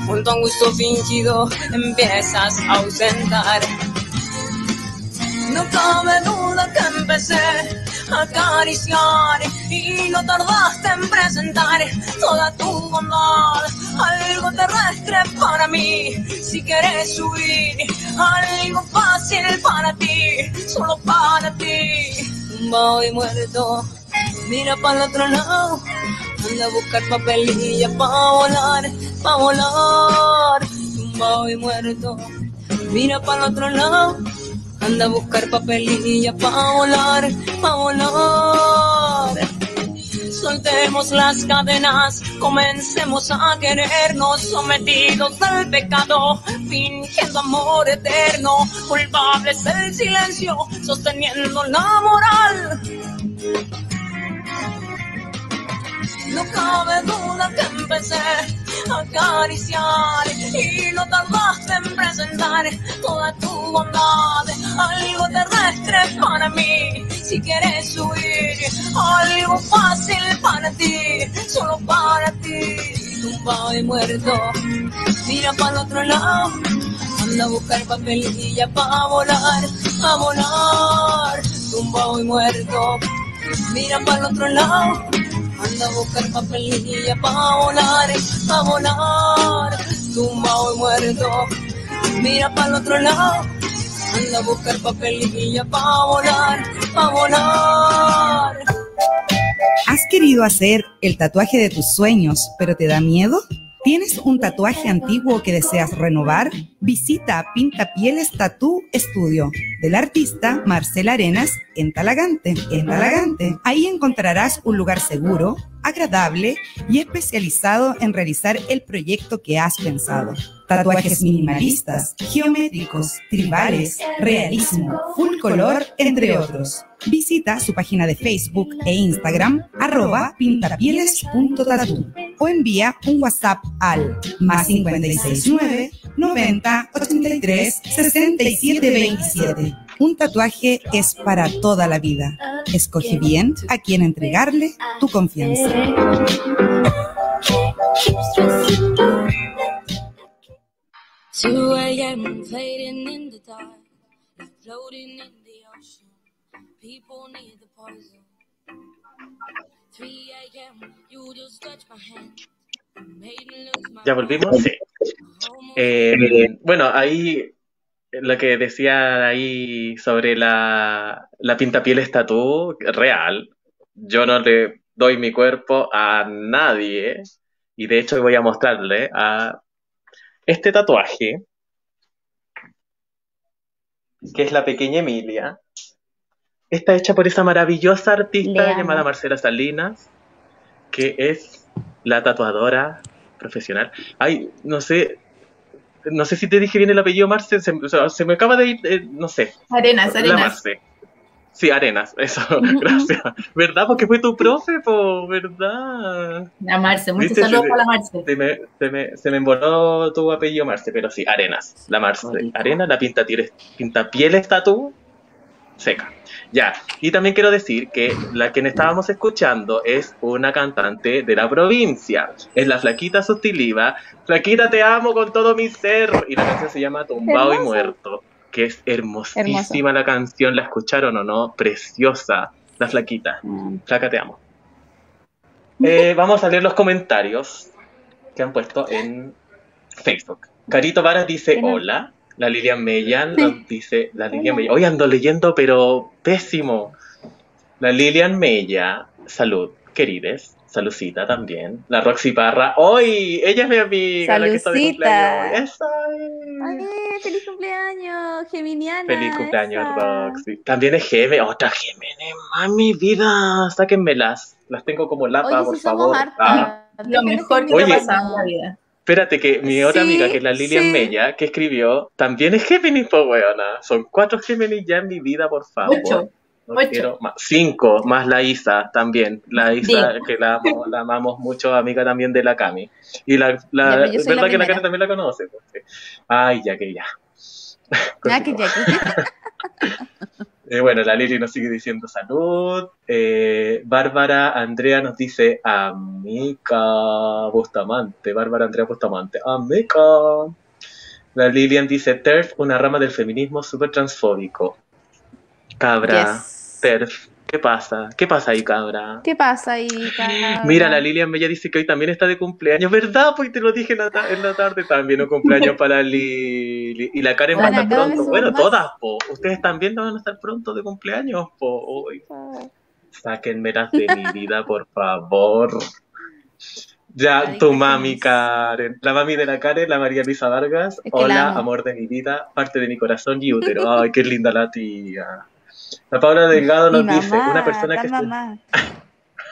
Junto a un gusto fingido, empiezas a ausentar. No cabe duda que empecé a acariciar y no tardaste en presentar toda tu bondad. Algo terrestre para mí, si quieres subir, algo fácil para ti, solo para ti. Tumbado y muerto, mira para el otro lado, anda a buscar papelilla para volar, para volar. Tumbado y muerto, mira para el otro lado. Anda a buscar papelilla pa' volar, pa' volar. Soltemos las cadenas, comencemos a querernos, sometidos al pecado, fingiendo amor eterno, culpable es el silencio, sosteniendo la moral. No cabe duda que empecé a acariciar y no tardaste en presentar toda tu bondad. Algo terrestre para mí, si quieres huir, algo fácil para ti, solo para ti. Tumbado y muerto, mira para el otro lado, anda a buscar papelilla para volar, para volar. Tumbado y muerto, mira para el otro lado. Anda a buscar papelilla pa' volar, pa' volar, tumbado y muerto. Mira para el otro lado, anda a buscar papelilla pa' volar, pa' volar. ¿Has querido hacer el tatuaje de tus sueños, pero te da miedo? ¿Tienes un tatuaje antiguo que deseas renovar? Visita Pinta Pieles Tattoo Studio del artista Marcela Arenas en Talagante. En Talagante. Ahí encontrarás un lugar seguro, agradable y especializado en realizar el proyecto que has pensado. Tatuajes minimalistas, geométricos, tribales, realismo, full color, entre otros. Visita su página de Facebook e Instagram, arroba o envía un WhatsApp al más 569 90 83 67 27. Un tatuaje es para toda la vida. Escoge bien a quien entregarle tu confianza. People need the poison. 3 a.m. You just touch my hand. Made me lose my ¿Ya volvimos? Sí. Eh, bueno, ahí lo que decía ahí sobre la, la pintapieles tatú, real. Yo no le doy mi cuerpo a nadie. Y de hecho voy a mostrarle a este tatuaje, que es la pequeña Emilia. Está hecha por esa maravillosa artista llamada Marcela Salinas, que es la tatuadora profesional. Ay, no sé, no sé si te dije bien el apellido Marce, se, o sea, se me acaba de ir, eh, no sé, Arenas, la arenas. Marce. Sí, Arenas, eso, gracias. ¿Verdad? Porque fue tu profe, po, ¿verdad? La Marce, muchos saludos para la Marce. Se me, se, me, se me emboló tu apellido Marce, pero sí, Arenas, la Marce. Bonito. Arena, la pinta, pinta pieles tatú, seca. Ya, y también quiero decir que la que estábamos escuchando es una cantante de la provincia. Es la Flaquita Sustiliva. Flaquita, te amo con todo mi ser. Y la canción se llama Tumbado y. Muerto, que es hermosísima Hermoso. la canción. ¿La escucharon o no? Preciosa. La Flaquita. Mm. Flaca, te amo. Eh, vamos a leer los comentarios que han puesto en Facebook. Carito Varas dice hola. La Lilian Mellan nos dice la Lilian Mella. Hoy ando leyendo, pero pésimo. La Lilian Mella, salud, querides. Salucita también. La Roxy Parra. ¡Hoy! Ella es mi amiga, la que está de Salucita. cumpleaños. Feliz cumpleaños, Geminiana. Feliz cumpleaños, esa. Roxy. También es Geme. Otra Gémenes, mami, vida. Sáquenmelas. Las tengo como lapa, Oye, por si somos favor. Ah. hartas. Lo mejor que te Oye. ha pasado en la vida. Espérate, que mi otra Sí, amiga, que es la Lilian sí. Mella, que escribió, también es Géminis, po, weona. Son cuatro Géminis ya en mi vida, por favor. Ocho. No Ocho. quiero más. Cinco, más la Isa también. La Isa, que la, amo- la amamos mucho, amiga también de la Cami. Y la, la Ya, verdad la que la. Cami también la conoce. pues, sí. Ay, ya que ya. Ah, que ya, que- Eh, bueno, la Lili nos sigue diciendo salud. Eh, Bárbara Andrea nos dice amica Bustamante. Bárbara Andrea Bustamante. Amica. La Lilian dice TERF, una rama del feminismo súper transfóbico. Cabra. Yes. TERF. ¿Qué pasa? ¿Qué pasa ahí, cabra? ¿Qué pasa ahí, cabra? Mira, la Lilian Bella dice que hoy también está de cumpleaños, ¿verdad? Pues te lo dije en la, ta- en la tarde también, un cumpleaños para Lili. Y la Karen va a Bueno, estar pronto. Bueno, más. todas, po. Ustedes también van a estar pronto de cumpleaños, po. Uy, sáquenmelas de mi vida, por favor. Ya, tu mami. Karen. La mami de la Karen, la María Luisa Vargas. Es que la Hola, amo. amor de mi vida, parte de mi corazón y útero. Ay, qué linda la tía. La Paula Delgado nos dice, una persona que se-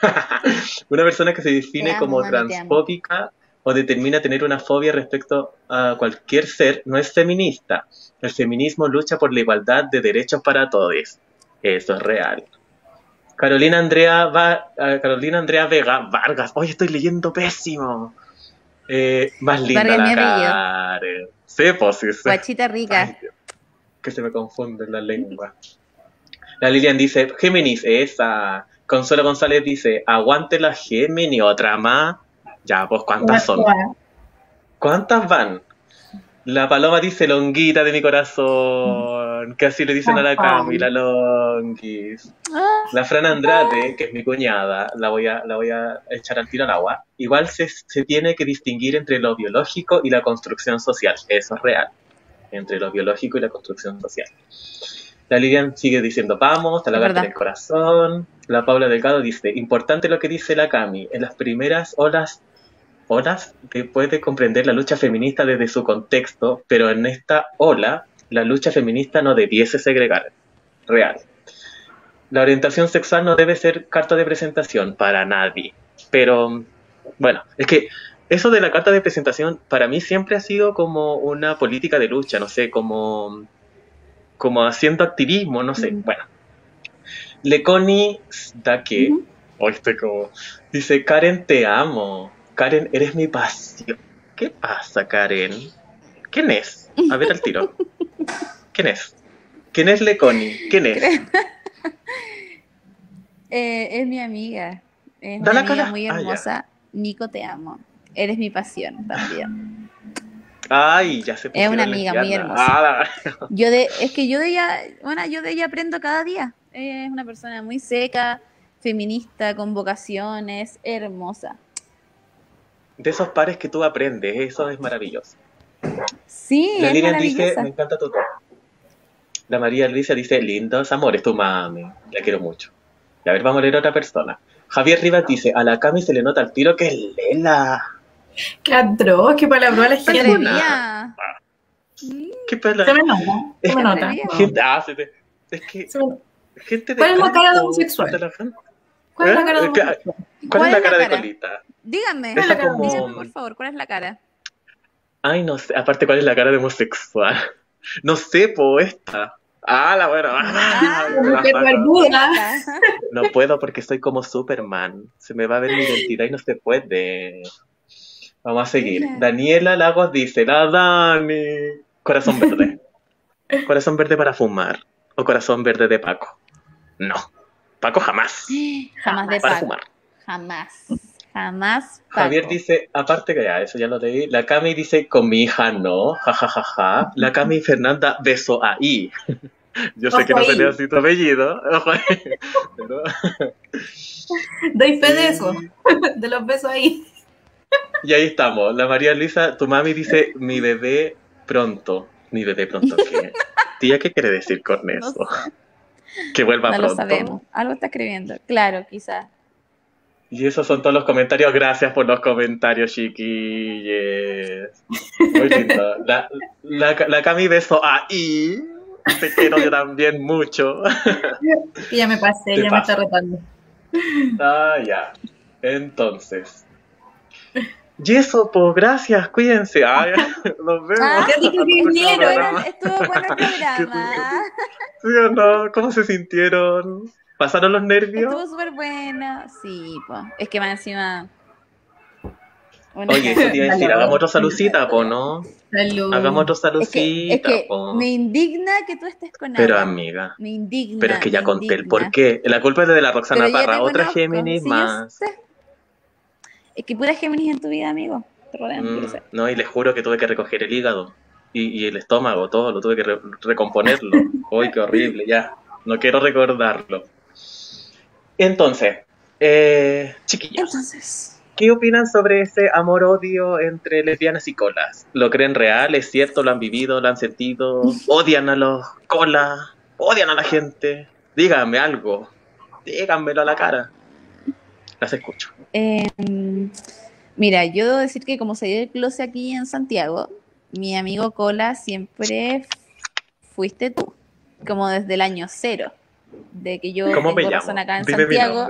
una persona que se define amo, como transfóbica o determina tener una fobia respecto a cualquier ser no es feminista. El feminismo lucha por la igualdad de derechos para todos. Eso es real. Carolina Andrea, Va- eh, Carolina Andrea Vega Vargas. Hoy estoy leyendo pésimo. Eh, más linda Vargas, la apellido. Karen. Sí, pues sí, sí. Guachita rica. Ay, que se me confunde la lengua. La Lilian dice, Géminis, esa. Consuelo González dice, aguante la Géminis, otra más. Ya, pues, ¿cuántas son? ¿Cuántas van? La Paloma dice, longuita de mi corazón. Que así le dicen a la Cami, la longuis. Ah, La Fran Andrade, que es mi cuñada, la voy a, la voy a echar al tiro al agua. Igual se, se tiene que distinguir entre lo biológico y la construcción social. Eso es real. Entre lo biológico y la construcción social. La Lilian sigue diciendo, vamos, te la en verdad. el corazón. La Paula Delgado dice, importante lo que dice la Cami. En las primeras olas, olas, después de comprender la lucha feminista desde su contexto, pero en esta ola, la lucha feminista no debiese segregar. Real. La orientación sexual no debe ser carta de presentación para nadie. Pero, bueno, es que eso de la carta de presentación para mí siempre ha sido como una política de lucha, no sé, como, como haciendo activismo, no sé, bueno. Leconi Dake, Ujú. hoy estoy como, dice, Karen, te amo. Karen, eres mi pasión. ¿Qué pasa, Karen? ¿Quién es? A ver al tiro. ¿Quién es? ¿Quién es Leconi? ¿Quién es? eh, es mi amiga. Es Da una la amiga cara. muy Ah, hermosa. Nico, te amo. Eres mi pasión también. Ay, ya se Es una amiga muy hermosa. Ah, Yo de, es que yo de ella, bueno, yo de ella aprendo cada día. Es una persona muy seca, feminista, con vocaciones, hermosa. de esos pares que tú aprendes, eso es maravilloso. Sí, La Lilian dice, me encanta tu tono. La María Luisa dice, lindos amores, tu mami. La quiero mucho. Y a ver, vamos a leer a otra persona. Javier Rivas dice, a la Cami se le nota el tiro que es Lela. Qué atroz, qué palabra la Qué gente. Sí, ¿Qué pela? Se me nota, se me nota. Gente, ah, se te- es que Se me- gente de ¿Cuál es la cara de homosexual? ¿Cuál es la cara de homosexual? ¿Cuál, es la cara de colita? Díganme, Deja la cara? como... díganme por favor, ¿cuál es la cara? Ay, no sé. Aparte, ¿cuál es la cara de homosexual? No sé, po, esta. Ah, la buena. Ah. No puedo porque soy como Superman. Se me va a ver mi identidad y no se puede. Vamos a seguir. Mira. Daniela Lagos dice, la Dani. Corazón verde. Corazón verde para fumar. O corazón verde de Paco. No. Paco jamás. Jamás de Para Paco. fumar. Jamás. Jamás. Paco. Javier dice, aparte que ya, eso ya lo leí. La Cami dice, con mi hija no. Ja, ja, ja, ja. La Cami Fernanda, beso ahí. Yo sé Ojo que no lee así tu apellido. Ojo ahí. Pero- Doy fe de eso, de los besos ahí. Y ahí estamos. La María Luisa, tu mami dice, mi bebé pronto. Mi bebé pronto, ¿qué? Tía, ¿qué quiere decir con No eso? sé, Que vuelva no pronto. lo sabemos. Algo está escribiendo. Claro, quizás. Y esos son todos los comentarios. Gracias por los comentarios, chiquilles. Muy lindo. La, la, la Cami beso ahí. Te quiero yo también mucho. Y ya me pasé, Te ya me está retando. Ah, ya. Entonces. Y eso, pues, gracias, cuídense. Ay, nos vemos. Ah, Qué rico que Otro vinieron. programa. Bueno, estuvo bueno el programa. ¿Sí o no? ¿Cómo se sintieron? ¿Pasaron los nervios? Estuvo súper buena. Sí, pues. Es que más encima. Bueno, Oye, eso te iba a decir, hagamos otra salucita, po, ¿no? Salud. Hagamos otra es que, salucita, es que po. me indigna que tú estés con Pero amiga, Me indigna. pero es que ya conté el por qué. La culpa es de la Roxana Parra, otra Géminis sí, yo más. sé. Es que pura Géminis en tu vida, amigo. Te rodean, Mm, no, y les juro que tuve que recoger el hígado y, y el estómago, todo, lo tuve que re- recomponerlo. Uy, qué horrible, ya. No quiero recordarlo. Entonces, eh, chiquillos, Entonces, ¿qué opinan sobre ese amor-odio entre lesbianas y colas? ¿Lo creen real? ¿Es cierto? ¿Lo han vivido? ¿Lo han sentido? ¿Odian a los colas? ¿Odian a la gente? Díganme algo. Díganmelo a la cara. Las escucho. eh, mira, yo debo decir que como salí del closet aquí en Santiago, mi amigo Cola siempre fuiste tú, como desde el año cero, de que yo ¿Cómo tengo razón acá en Dime Santiago.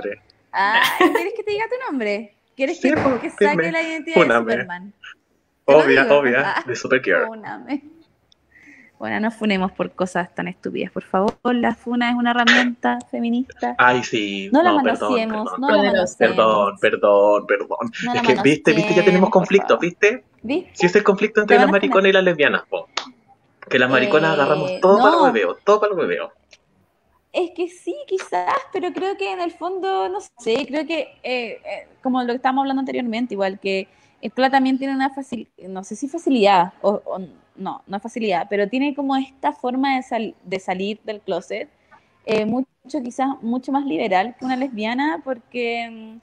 Ah, ¿quieres que te diga tu nombre? ¿Quieres que, pues, que saque la identidad de Fúname. Superman? Obvia, obvia, de Supergirl. fúname. Bueno, no funemos por cosas tan estúpidas, por favor. La funa es una herramienta feminista. Ay, sí. No la manoseemos, perdón, no la manoseemos. Perdón, perdón, perdón. No es que, viste, viste, ya tenemos manoseemos, por conflicto, favor. ¿viste? ¿Viste? Si es el conflicto entre las mariconas y las lesbianas, po. Que las mariconas Eh, agarramos todo no. para el hueveo, todo para el hueveo. Es que sí, quizás, pero creo que en el fondo, no sé, creo que, eh, eh, como lo que estábamos hablando anteriormente, igual que el Cola también tiene una facilidad, no sé si facilidad, o, o no, no facilidad, pero tiene como esta forma de, sal- de salir del closet, eh, mucho, quizás mucho más liberal que una lesbiana, porque mm,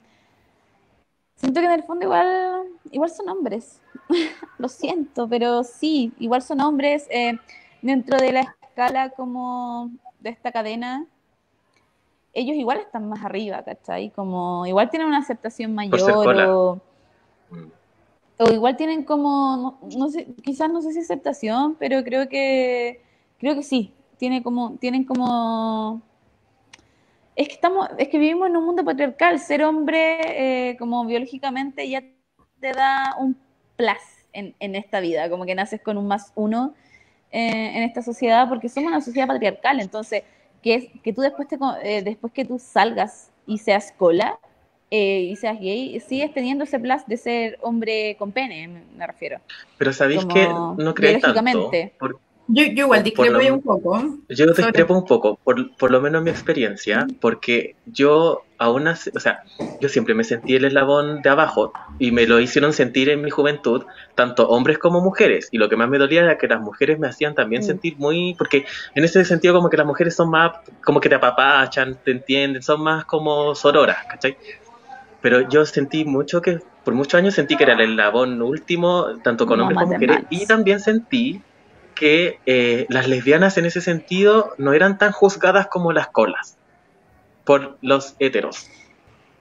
siento que en el fondo igual, igual son hombres, lo siento, pero sí, igual son hombres eh, dentro de la escala como de esta cadena, ellos igual están más arriba, ¿cachai? Como igual tienen una aceptación mayor o, Mm. O igual tienen como, no, no sé, quizás no sé si aceptación, pero creo que, creo que sí, tiene como, tienen como, es que estamos, es que vivimos en un mundo patriarcal, ser hombre eh, como biológicamente ya te da un plus en, en esta vida, como que naces con un más uno eh, en esta sociedad, porque somos una sociedad patriarcal, entonces que es que tú después te, eh, después que tú salgas y seas cola eh, y seas gay, sigues teniendo ese plus de ser hombre con pene, me, refiero. Pero ¿sabéis Como que no creéis tanto? Por- Yo, yo igual discrepo un poco. yo Sobre- discrepo un poco, por, por lo menos en mi experiencia, porque yo aún así, o sea, yo siempre me sentí el eslabón de abajo y me lo hicieron sentir en mi juventud, tanto hombres como mujeres. Y lo que más me dolía era que las mujeres me hacían también Mm. sentir muy, porque en ese sentido como que las mujeres son más, como que te apapachan, te entienden, son más como sororas, ¿cachai? Pero yo sentí mucho que, por muchos años sentí que era el eslabón último, tanto con No hombres como mujeres, y también sentí que eh, las lesbianas en ese sentido no eran tan juzgadas como las colas por los heteros.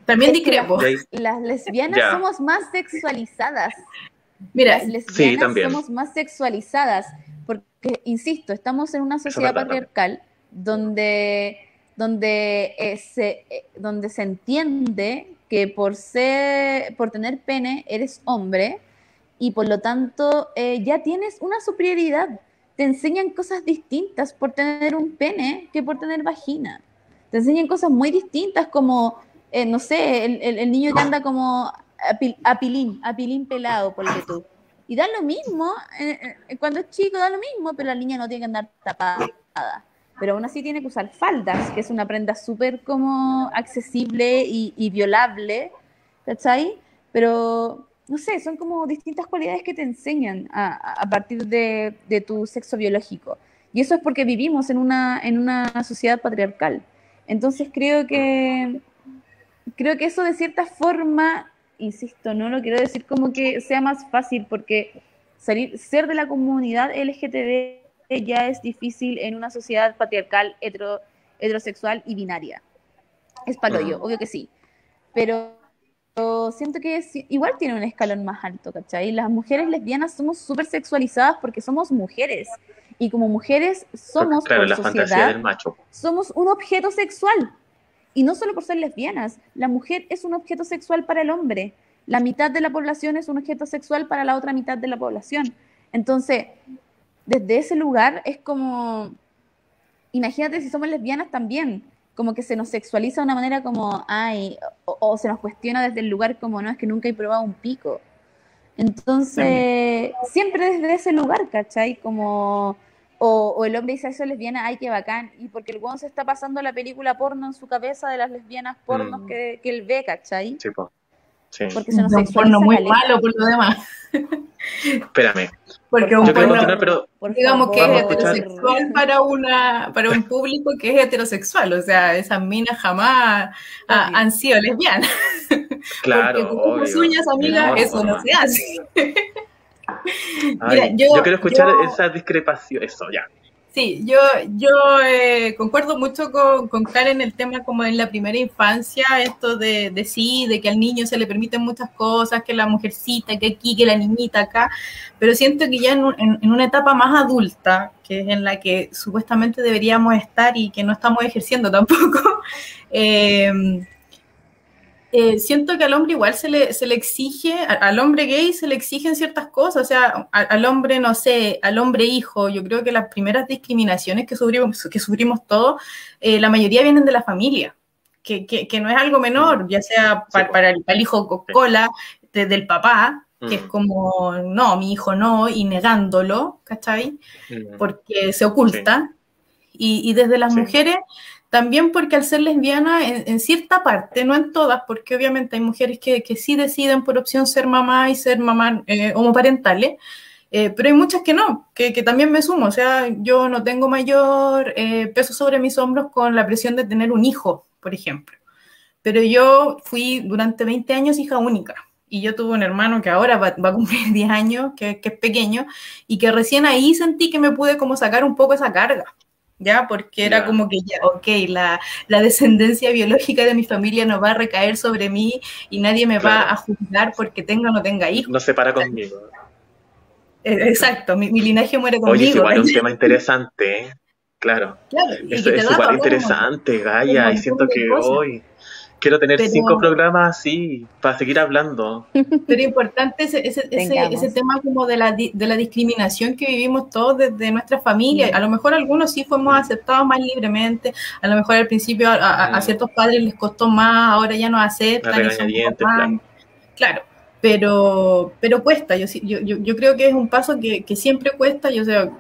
También discrepo. Las lesbianas Ya. somos más sexualizadas. Mira, Las lesbianas también. somos más sexualizadas, porque, insisto, estamos en una sociedad patriarcal donde, donde, eh, se, eh, donde se entiende que por, ser, por tener pene eres hombre y por lo tanto eh, ya tienes una superioridad. Te enseñan cosas distintas por tener un pene que por tener vagina. Te enseñan cosas muy distintas como, eh, no sé, el, niño que anda como apil- apilín pelado, por que tú. Y da lo mismo, eh, eh, cuando es chico da lo mismo, pero la niña no tiene que andar tapada. Pero aún así tiene que usar faldas, que es una prenda súper como accesible y, y violable, ¿cachai? Pero, no sé, son como distintas cualidades que te enseñan a, a- partir de, de tu sexo biológico. Y eso es porque vivimos en una, en una sociedad patriarcal. Entonces creo que, creo que eso de cierta forma, insisto, no lo quiero decir como que sea más fácil, porque salir, ser de la comunidad LGTB ya es difícil en una sociedad patriarcal, hetero, heterosexual y binaria. Es paloyo, Mm. obvio que sí. Pero, pero siento que es- igual tiene un escalón más alto, ¿cachai? Las mujeres lesbianas somos súper sexualizadas porque somos mujeres. Y como mujeres somos, claro, por la sociedad, fantasía del macho. somos un objeto sexual. Y no solo por ser lesbianas, la mujer es un objeto sexual para el hombre. La mitad de la población es un objeto sexual para la otra mitad de la población. Entonces, desde ese lugar es como, imagínate si somos lesbianas también, como que se nos sexualiza de una manera como, ay, o, o se nos cuestiona desde el lugar como, no, es que nunca he probado un pico. Entonces, siempre desde ese lugar, ¿cachai? Como, o, o el hombre dice eso lesbiana, ay, qué bacán, y porque el weón se está pasando la película porno en su cabeza de las lesbianas pornos Mm. que, que él ve, ¿cachai? Sí, po. Sí. Porque se nos un porno muy caleta. malo por lo demás. Espérame. Porque un Yo porno, continuar, pero Por digamos que es heterosexual para una para un público que es heterosexual, o sea, esas minas jamás ah, han sido lesbianas. claro, Porque obvio. uñas, amiga, No, eso no no. se hace. Ay, Mira, yo, yo- quiero escuchar yo- esa discrepación. Eso, ya. Sí, yo, yo eh, concuerdo mucho con, con Karen el tema como en la primera infancia, esto de, de sí, de que al niño se le permiten muchas cosas, que la mujercita, que aquí, que la niñita acá, pero siento que ya en, un- en- en una etapa más adulta, que es en la que supuestamente deberíamos estar y que no estamos ejerciendo tampoco, eh, eh, siento que al hombre igual se le, se le exige, al hombre gay se le exigen ciertas cosas, o sea, a- al hombre, no sé, al hombre hijo, yo creo que las primeras discriminaciones que sufrimos, que sufrimos todos, eh, la mayoría vienen de la familia, que, que- que no es algo menor, ya sea pa- po. para, el, para el hijo co- cola de- del papá, que es Mm. como, no, mi hijo no, y negándolo, ¿cachai? Mm. porque se oculta. Y, y desde las Sí. mujeres, también porque al ser lesbiana, en, en cierta parte, no en todas, porque obviamente hay mujeres que, que sí deciden por opción ser mamá y ser mamá eh, homoparentales, eh, pero hay muchas que no, que, que también me sumo. O sea, yo no tengo mayor eh, peso sobre mis hombros con la presión de tener un hijo, por ejemplo. Pero yo fui durante 20 años hija única. Y yo tuve un hermano que ahora va, va a cumplir 10 años, que, que es pequeño, y que recién ahí sentí que me pude como sacar un poco esa carga, ¿ya? Porque era Ya. como que ya, ok, la, la descendencia biológica de mi familia no va a recaer sobre mí y nadie me va Claro. a juzgar porque tenga o no tenga hijos. No se para conmigo. Eh, Exacto, mi, mi linaje muere Oye, es conmigo. igual un tema interesante, ¿eh? Claro. Claro, Eso es un- interesante, Gaya, y siento que hoy quiero tener Pero- cinco programas así para seguir hablando. Pero importante ese, ese, ese, ese tema como de la, di- de la discriminación que vivimos todos desde nuestra familia. A lo mejor algunos sí fuimos aceptados más libremente, a lo mejor al principio a, a- a Mm. ciertos padres les costó más, ahora ya nos aceptan. y son regañadientes, como, claro. Pero, pero cuesta. Yo, sí- yo, yo, yo creo que es un paso que, que siempre cuesta. Yo, sea,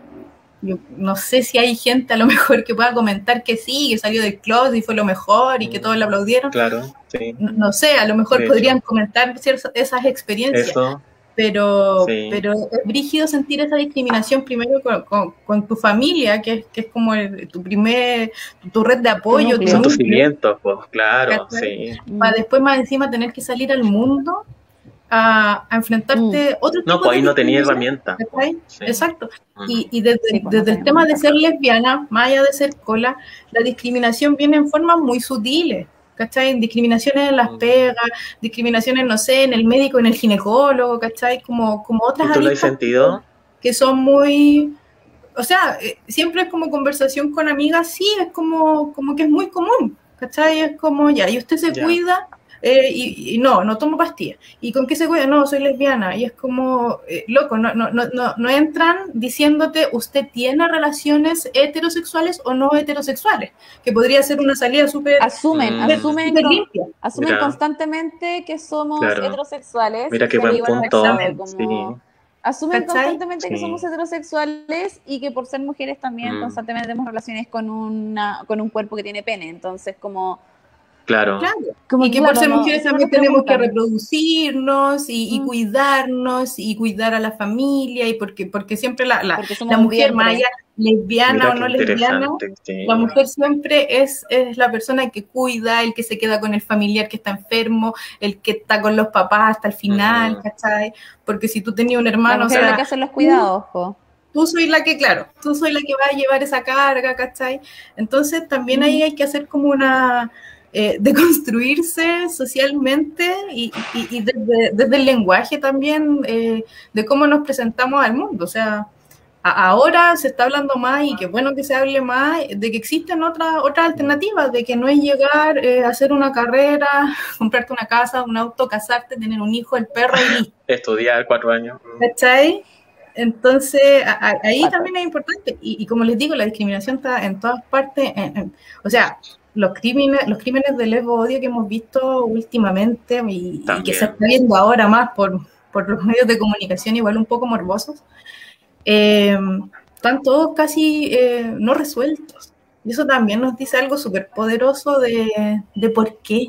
yo no sé si hay gente a lo mejor que pueda comentar que sí, que salió del closet y fue lo mejor y que Mm. todos le aplaudieron. Claro, sí. No, no sé, a lo mejor De podrían comentar ciertas, esas experiencias Eso, pero, Sí. pero es brígido sentir esa discriminación primero con, con- con tu familia, que es, que es como el- tu primer, tu red de apoyo, son tus cimientos, pues, claro, sí. Para después más encima tener que salir al mundo a, a enfrentarte a otro tipo No, pues ahí de no tenía herramientas. Sí. Exacto. Mm. Y, y desde, Sí, pues, desde el tema de ser lesbiana, más allá de ser cola, la discriminación viene en formas muy sutiles. ¿Cachai? Discriminaciones en las Mm. pegas, discriminaciones, no sé, en el médico, en el ginecólogo, ¿cachai? Como, como otras ¿Y tú lo has sentido? que son muy, o sea, eh, siempre es como conversación con amigas, sí, es como, como que es muy común, ¿cachai? Es como, ya, y usted se Ya. cuida, eh, y, y no, no tomo pastillas. ¿Y con qué se cuida? No, soy lesbiana. Y es como, eh, loco, no, no, no, no, no entran diciéndote usted tiene relaciones heterosexuales o no heterosexuales, que podría ser una salida súper Asumen, Mm. asumen, con- limpia. asumen Mira. constantemente que somos Claro. heterosexuales. Mira qué buen punto. saben como- Sí. Asumen ¿Cachai? constantemente que somos heterosexuales y que por ser mujeres también Mm. constantemente tenemos relaciones con una con un cuerpo que tiene pene. Entonces, como, Claro. Claro. como y que claro, por ser mujeres no también tenemos que reproducirnos y, y Mm. cuidarnos y cuidar a la familia y porque, porque siempre la, la, Porque mujer, allá lesbiana Mira o no lesbiana, sí. la mujer siempre es, es la persona que cuida, el que se queda con el familiar que está enfermo, el que está con los papás hasta el final. ¿cachai? Porque si tú tenías un La hermano, o mujer es la sea, que hace los cuidados, po. tú soy la que, claro, tú soy la que va a llevar esa carga, ¿cachai? Entonces también ahí hay que hacer como una, eh, de construirse socialmente y, y- y desde, desde el lenguaje también eh, de cómo nos presentamos al mundo. O sea, a- ahora se está hablando más y qué bueno que se hable más de que existen otras otras alternativas, de que no es llegar eh, a hacer una carrera, comprarte una casa, un auto, casarte, tener un hijo, el perro y. Estudiar cuatro años. ¿Cachai? Entonces, a- a- ahí también es importante. Y, y como les digo, la discriminación está en todas partes. en- en- o sea, los crímenes, los crímenes de lesbo odio que hemos visto últimamente y, y que se está viendo ahora más por, por los medios de comunicación, igual un poco morbosos, eh, están todos casi eh, no resueltos. Y eso también nos dice algo súper poderoso de, de por qué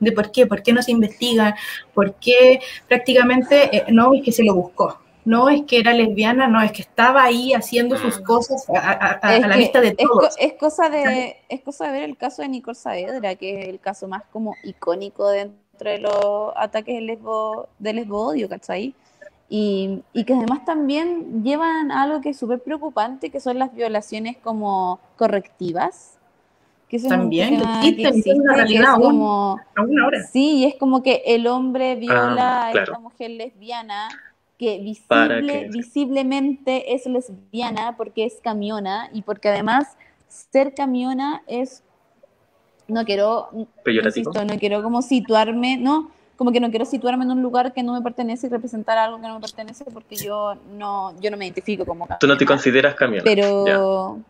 de por qué, por qué no se investiga, por qué prácticamente eh, no es que se lo buscó, no es que era lesbiana, no es que estaba ahí haciendo sus cosas a, a- a Es la vista de es, co- todos. es cosa de, es cosa de ver el caso de Nicole Saavedra, que es el caso más como icónico dentro de los ataques de lesbo, de lesbo-odio, ¿cachai? Y, y que además también llevan a algo que es súper preocupante, que son las violaciones como correctivas. Que eso es un También, que que son una que es realidad aún. como... Aún ahora. Sí, y es como que el hombre viola Ah, a esta mujer lesbiana que visible, que- visiblemente es lesbiana porque es camiona y porque además ser camiona es, no quiero, insisto, no quiero como situarme, no, como que no quiero situarme en un lugar que no me pertenece y representar algo que no me pertenece porque yo no, yo no me identifico como Tú no te camiona. consideras camión. Pero,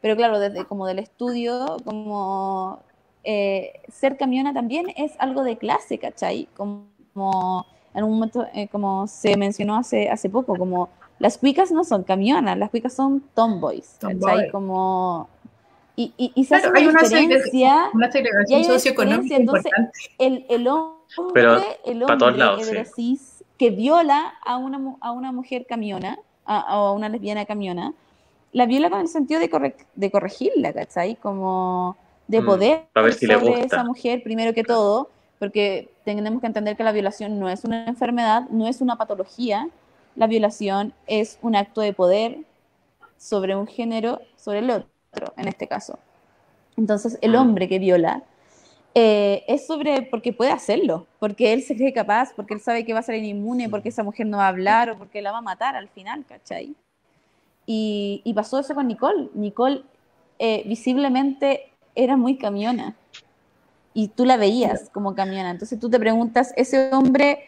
pero claro, desde como del estudio, como eh, ser camiona también es algo de clase, ¿cachai? Como en un momento, eh, como se mencionó hace, hace poco, como las cuicas no son camionas, las cuicas son tomboys, ¿cachai? Tomboy. Como, y, y, y se Claro, hace hay una segrega- diferencia, Una segregación hay una socioeconómica diferencia, entonces, importante. el, el hombre, Pero el pa' todos hombre lados, sí. que viola a una, a una mujer camiona, a, a una lesbiana camiona, la viola con el sentido de, corre- de corregirla, ¿cachai? Como de Mm, poder a ver si le sobre gusta. esa mujer, primero que todo, porque tenemos que entender que la violación no es una enfermedad, no es una patología, la violación es un acto de poder sobre un género, sobre el otro, en este caso. Entonces, el Mm. hombre que viola eh, es sobre porque puede hacerlo, porque él se cree capaz, porque él sabe que va a ser inmune, porque esa mujer no va a hablar o porque la va a matar al final, ¿cachai? Y, y pasó eso con Nicole. Nicole eh, visiblemente era muy camiona y tú la veías como camiona. Entonces tú te preguntas, ese hombre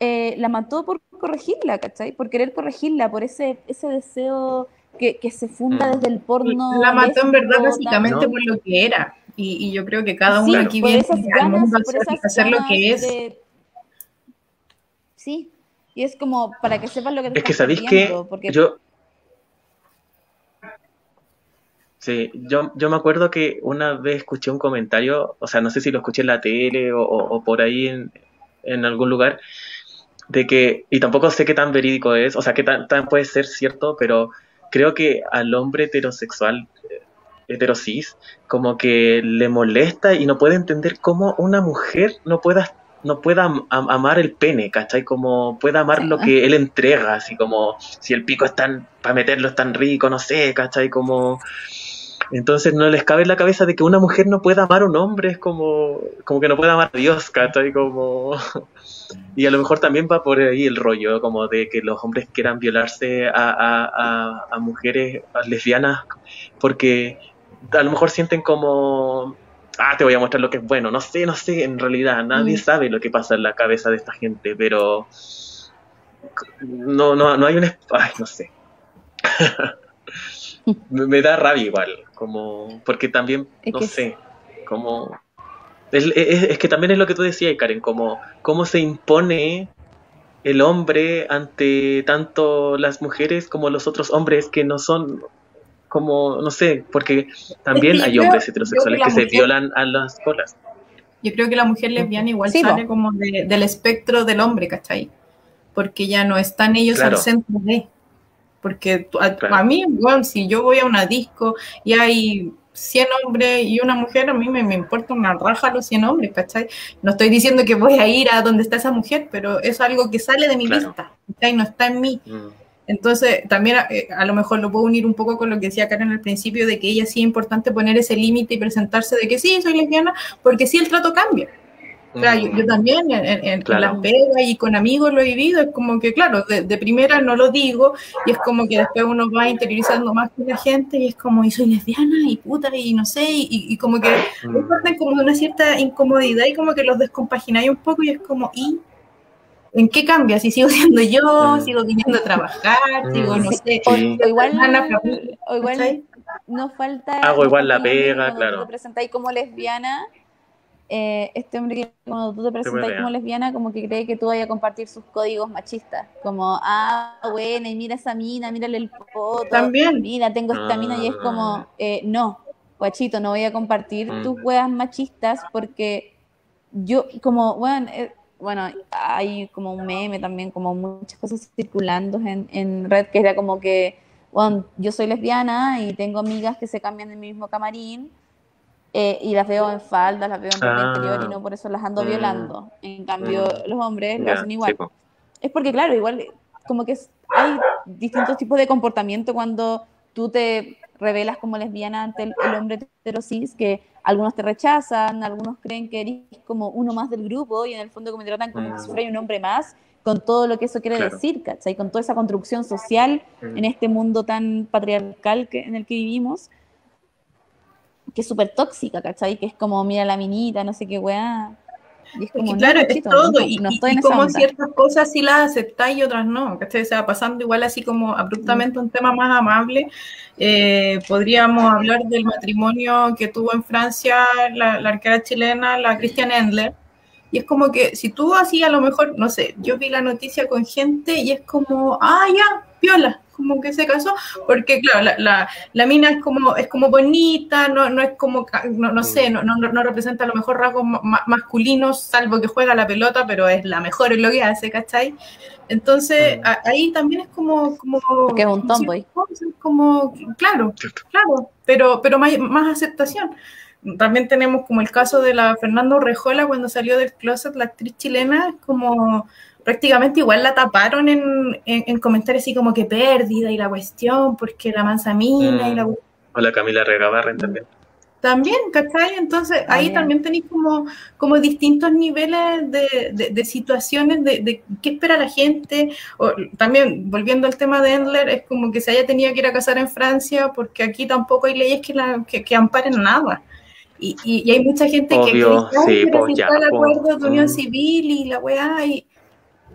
eh, la mató por corregirla, ¿cachai? Por querer corregirla, por ese, ese deseo que, que se funda Mm. desde el porno. La mató en verdad básicamente ¿no? por lo que era. Y, y yo creo que cada Sí, uno aquí viene esas al ganas, mundo a por hacer, esas a hacer lo ganas que es. de- Sí, y es como para que sepas lo que te Es que sabéis que yo. Sí, yo, yo me acuerdo que una vez escuché un comentario, o sea, no sé si lo escuché en la tele o, o- o por ahí en, en algún lugar, de que, y tampoco sé qué tan verídico es, o sea, qué tan, tan puede ser cierto, pero creo que al hombre heterosexual, eh, heterosis, como que le molesta y no puede entender cómo una mujer no pueda no pueda am- am- amar el pene, ¿cachai? Como pueda amar Sí. lo que él entrega, así como si el pico es tan, para meterlo es tan rico, no sé, ¿cachai? Como... Entonces no les cabe en la cabeza de que una mujer no pueda amar a un hombre, es como, como que no pueda amar a Dios, ¿cachai? Como... Y a lo mejor también va por ahí el rollo, como de que los hombres quieran violarse a, a, a, a mujeres lesbianas porque a lo mejor sienten como, ah, te voy a mostrar lo que es bueno. No sé, no sé, en realidad nadie Mm. sabe lo que pasa en la cabeza de esta gente, pero no, no, no hay un... Ay, no sé. me, me da rabia igual, como, porque también, Es no que sé, como... Es, es- es que también es lo que tú decías, Karen, como cómo se impone el hombre ante tanto las mujeres como los otros hombres que no son como, no sé, porque también hay hombres heterosexuales creo que que se violan a las colas. Yo creo que la mujer lesbiana igual Sí, sale como de- del espectro del hombre, ¿cachai? Porque ya no están ellos Claro. al centro de. Porque a, Claro. a mí, bueno, si yo voy a una disco y hay 100 hombres y una mujer, a mí me, me importa una raja los 100 hombres, ¿cachai? No estoy diciendo que voy a ir a donde está esa mujer, pero es algo que sale de mi Claro. vista, ¿cachai? No está en mí. Mm. Entonces, también eh, a lo mejor lo puedo unir un poco con lo que decía Karen al principio, de que ella sí es importante poner ese límite y presentarse de que sí, soy lesbiana, porque sí el trato cambia. O sea, yo, yo también en, en- en Claro. las pegas y con amigos lo he vivido, es como que, claro, de, de primera no lo digo, y es como que después uno va interiorizando más con la gente, y es como, y soy lesbiana, y puta, y no sé, y, y como que Mm. parten como de una cierta incomodidad y como que los descompagináis un poco, y es como, ¿y en qué cambia? Si sigo siendo yo, Mm. sigo viniendo a trabajar, Mm. sigo, no sé, O, Sí. o igual, Ana Fabri- o igual nos falta. Hago igual la pega, claro. Te presentáis como lesbiana, eh, este hombre que cuando tú te presentas como lesbiana, como que cree que tú vayas a compartir sus códigos machistas. Como, ah, bueno, y mira esa mina, mírale el poto. También. Mira, tengo esta mina y es Ah. como, eh, no, guachito, no voy a compartir Mm. tus weas machistas porque yo, como, bueno, eh, bueno, hay como un meme también, como muchas cosas circulando en, en red que era como que, bueno, yo soy lesbiana y tengo amigas que se cambian en mi mismo camarín eh, y las veo en faldas, las veo en ropa Ah. interior y no por eso las ando Mm. violando. En cambio, Mm. los hombres lo Ya, hacen igual. po. Es porque, claro, igual como que es- hay distintos tipos de comportamiento cuando tú te revelas como lesbiana ante el, el hombre heterosis, que algunos te rechazan, algunos creen que eres como uno más del grupo y en el fondo como te tratan como Mm. si fuera un hombre más, con todo lo que eso quiere Claro. decir, ¿cachai? Con toda esa construcción social Mm. en este mundo tan patriarcal que, en el que vivimos, que es súper tóxica, ¿cachai? Que es como, mira la minita, no sé qué weá. Y es Es como, que no, claro, es todo, no, y, no y- estoy y en esa como ciertas cosas sí las aceptáis y otras no, ¿cachai? O sea, pasando igual así como abruptamente un tema más amable, eh, podríamos hablar del matrimonio que tuvo en Francia la, la arquera chilena, la Christian Endler, y es como que si tú así a lo mejor, no sé, yo vi la noticia con gente y es como, ah, ya, piola, como que se casó, porque claro, la, la, la mina es como, es como bonita, no, no es como, no, no sé, no, no, no representa a lo mejor rasgos ma- ma- masculinos, salvo que juega la pelota, pero es la mejor en lo que hace, ¿cachai? Entonces, Mm. a- ahí también es como... como Porque es un tomboy. Como, claro, claro, pero, pero más, más aceptación. También tenemos como el caso de la Fernando Rejola cuando salió del closet, la actriz chilena, es como prácticamente igual la taparon en, en, en comentarios así como que pérdida y la cuestión, porque la manzamina y la Mm. Hola Camila Regabarren también. también, ¿cachai? Entonces ahí También. también tenéis como, como distintos niveles de, de- de situaciones de, de qué espera la gente. O, también, volviendo al tema de Endler, es como que se haya tenido que ir a casar en Francia porque aquí tampoco hay leyes que, la, que, que amparen nada. Y, y, y hay mucha gente que- que, Obvio, dice, "Ay, sí, pues ya, el acuerdo de unión mm. civil y la weá, y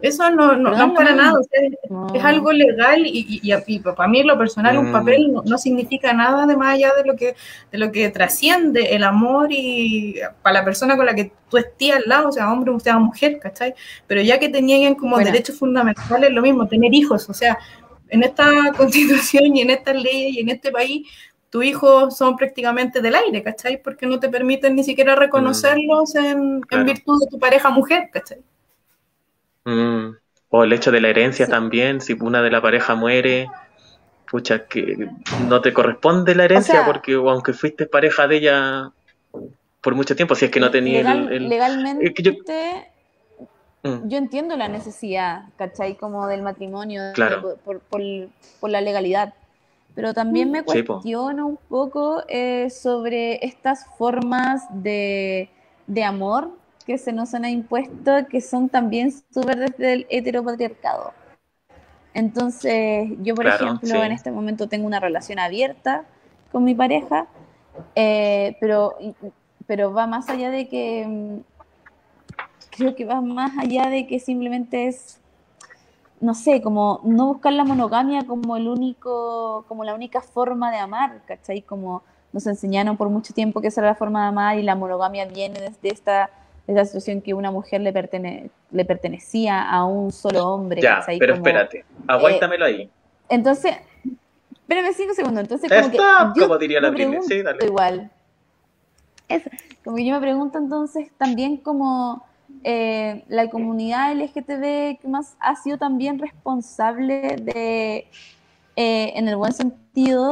eso no, no, ampara no. nada. o sea, es- No. es algo legal y, y, y- y para mí en lo personal un Mm. papel no, no significa nada de más allá de lo que de lo que trasciende el amor y para la persona con la que tú estés al lado, sea hombre o sea mujer, ¿cachai? Pero ya que te nieguen como Bueno. derechos fundamentales, lo mismo, tener hijos, o sea, en esta constitución y en estas leyes y en este país, tus hijos son prácticamente del aire, ¿cachai? Porque no te permiten ni siquiera reconocerlos en, en Claro. virtud de tu pareja mujer, ¿cachai? Mm. O el hecho de la herencia Sí. también, si una de la pareja muere, pucha, que no te corresponde la herencia sea- porque aunque fuiste pareja de ella por mucho tiempo, si es que no tenía Legal- el... el- legalmente que yo-. Mm. entiendo la necesidad, ¿cachai? Como del matrimonio, Claro. por, por- por- por la legalidad. Pero también me Sí, po. cuestiono un poco eh, sobre estas formas de, de amor que se nos han impuesto, que son también súper desde el heteropatriarcado. Entonces, yo, por Claro, ejemplo, sí. en este momento tengo una relación abierta con mi pareja, eh, pero, pero va más allá de que, mm, creo que va más allá de que simplemente es, no sé, como no buscar la monogamia como el único, como la única forma de amar, ¿cachai? Como nos enseñaron por mucho tiempo que esa era la forma de amar y la monogamia viene desde esta, de esta situación que una mujer le, pertene- le pertenecía a un solo hombre, Ya, ¿cachai? pero Como- espérate, aguántamelo ahí. entonces, espérame cinco segundos. Entonces, como que yo como diría la Britney. Sí, pregunto dale. Igual. Eso. Como que yo me pregunto entonces también como eh, la comunidad LGTB que más ha sido también responsable de, eh, en el buen sentido,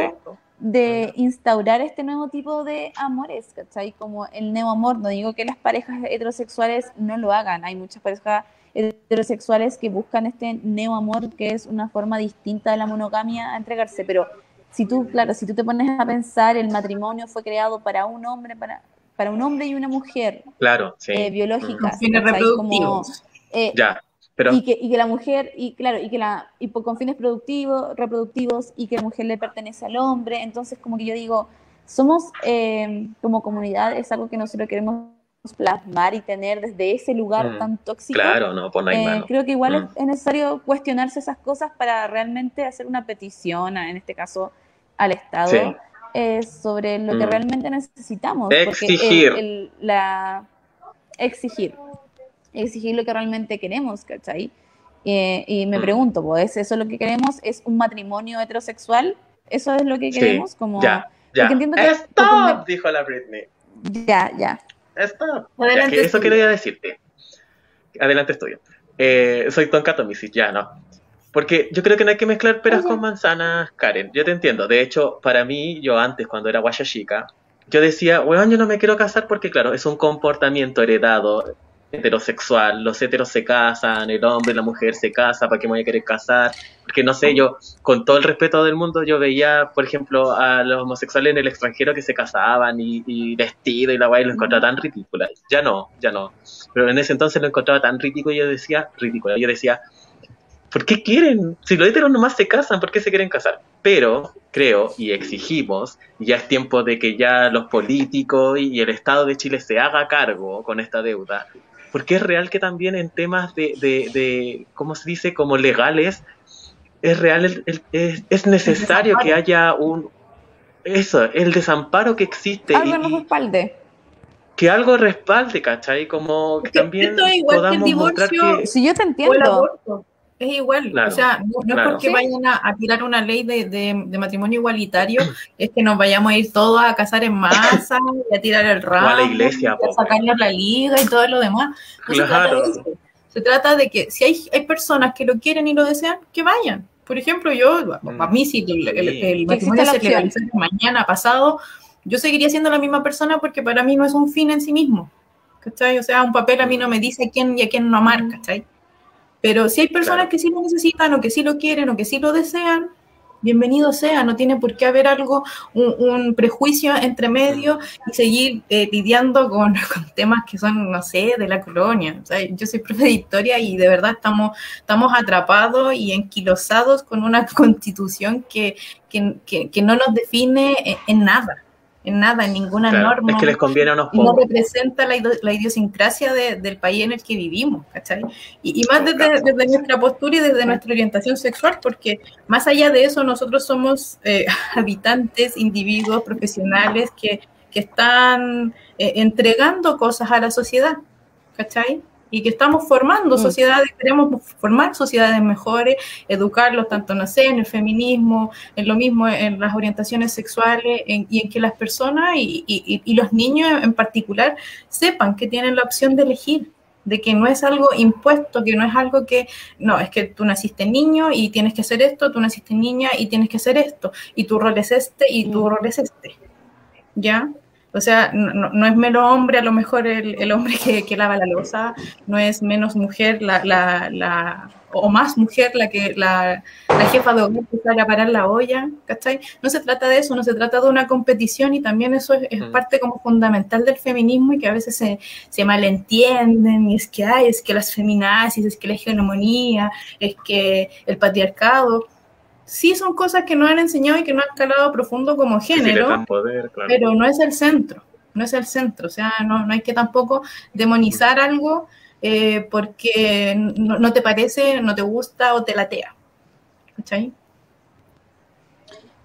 de instaurar este nuevo tipo de amores, ¿cachai? Como el neoamor. No digo que las parejas heterosexuales no lo hagan. Hay muchas parejas heterosexuales que buscan este neoamor, que es una forma distinta de la monogamia a entregarse. Pero si tú, claro, si tú te pones a pensar, el matrimonio fue creado para un hombre, para, para un hombre y una mujer Claro, sí. eh, biológicas. Eh, Ya, pero y que, y que la mujer, y claro, y que la, y por, con fines productivos, reproductivos, y que la mujer le pertenece al hombre, entonces como que yo digo, somos eh, como comunidad, es algo que nosotros queremos plasmar y tener desde ese lugar Mm, tan tóxico. claro, no, pues no hay Eh, mano. creo que igual Mm. es, es necesario cuestionarse esas cosas para realmente hacer una petición, a- en este caso al Estado, Sí. eh, sobre lo que Mm. realmente necesitamos. Porque el- Exigir. el- la, exigir, exigir lo que realmente queremos, ¿cachai? Eh, y me Mm. pregunto, pues, ¿eso es lo que queremos? ¿Es un matrimonio heterosexual? ¿Eso es lo que Sí, queremos? Como, Ya, ya. Porque entiendo que- Stop, dijo la Britney. Ya, ya. Stop. Adelante, Ya, que eso quería decirte. Adelante es tuyo. Eh, soy Tonka Tomisic, ya no. Porque yo creo que no hay que mezclar peras Oye. con manzanas, Karen. Yo te entiendo. De hecho, para mí, yo antes, cuando era guaya chica, yo decía, weón, yo no me quiero casar porque, claro, es un comportamiento heredado heterosexual. Los heteros se casan, el hombre y la mujer se casa, ¿para qué me voy a querer casar? Porque no sé, yo, con todo el respeto del mundo, yo veía, por ejemplo, a los homosexuales en el extranjero que se casaban y, y vestido y la guay, lo encontraba tan ridícula. Ya no, ya no. Pero en ese entonces lo encontraba tan ridículo y yo decía, ridículo, yo decía, ¿por qué quieren? Si los heteros nomás se casan, ¿por qué se quieren casar? Pero creo y exigimos, ya es tiempo de que ya los políticos y el Estado de Chile se haga cargo con esta deuda, porque es real que también en temas de, de, de ¿cómo se dice?, como legales, es real, el- el- es, es necesario que haya un... Eso, el desamparo que existe Algo y- nos respalde. que algo respalde, ¿cachai? Como que también esto es igual que el podamos mostrar divorcio. que... Si yo te O el entiendo. Es igual, Claro, o sea, no, no claro. es porque vayan a, a tirar una ley de, de- de matrimonio igualitario, es que nos vayamos a ir todos a casar en masa y a tirar el ramo, a la iglesia, y a sacarnos la liga y todo lo demás. No se trata Claro. de eso. Se trata de que si hay, hay personas que lo quieren y lo desean, que vayan. Por ejemplo, yo, Mm. a mí si el, el- el matrimonio se legalizara mañana pasado, yo seguiría siendo la misma persona porque para mí no es un fin en sí mismo. ¿Cachai? O sea, un papel a mí no me dice a quién y a quién no amar, ¿cachai? Pero si hay personas Claro. que sí lo necesitan o que sí lo quieren o que sí lo desean, bienvenido sea, no tiene por qué haber algo, un, un prejuicio entre medio y seguir eh, lidiando con, con temas que son, no sé, de la colonia. O sea, yo soy profe de historia y de verdad estamos, estamos atrapados y enquilosados con una constitución que, que, que- que no nos define en, en nada, en nada, en ninguna Claro, norma es que les conviene a unos no representa la, la idiosincrasia de- del país en el que vivimos, ¿cachai? Y, y más desde, Claro. desde nuestra postura y desde nuestra orientación sexual, porque más allá de eso, nosotros somos eh, habitantes, individuos, profesionales que, que están eh, entregando cosas a la sociedad, ¿cachai? Y que estamos formando Mm. sociedades, queremos formar sociedades mejores, educarlos tanto, no sé, en el feminismo, en lo mismo en las orientaciones sexuales en- y en que las personas y, y- y los niños en particular sepan que tienen la opción de elegir, de que no es algo impuesto, que no es algo que, no, es que tú naciste niño y tienes que hacer esto, tú naciste niña y tienes que hacer esto, y tu rol es este y tu Mm. rol es este, ¿ya? O sea, no, no- es menos hombre a lo mejor el, el hombre que, que lava la losa, no es menos mujer la, la, la- o más mujer la que la, la jefa de hogar que sale a parar la olla, ¿cachai? No se trata de eso, no se trata de una competición y también eso es, es Mm. parte como fundamental del feminismo y que a veces se, se malentienden y es que hay, es que las feminazis, es que la hegemonía, es que el patriarcado, sí son cosas que nos han enseñado y que no han calado profundo como sí género, dan poder, claro. pero no es el centro, no es el centro, o sea, no, no hay que tampoco demonizar algo eh, porque no, no te parece, no te gusta o te latea. ¿Cachai?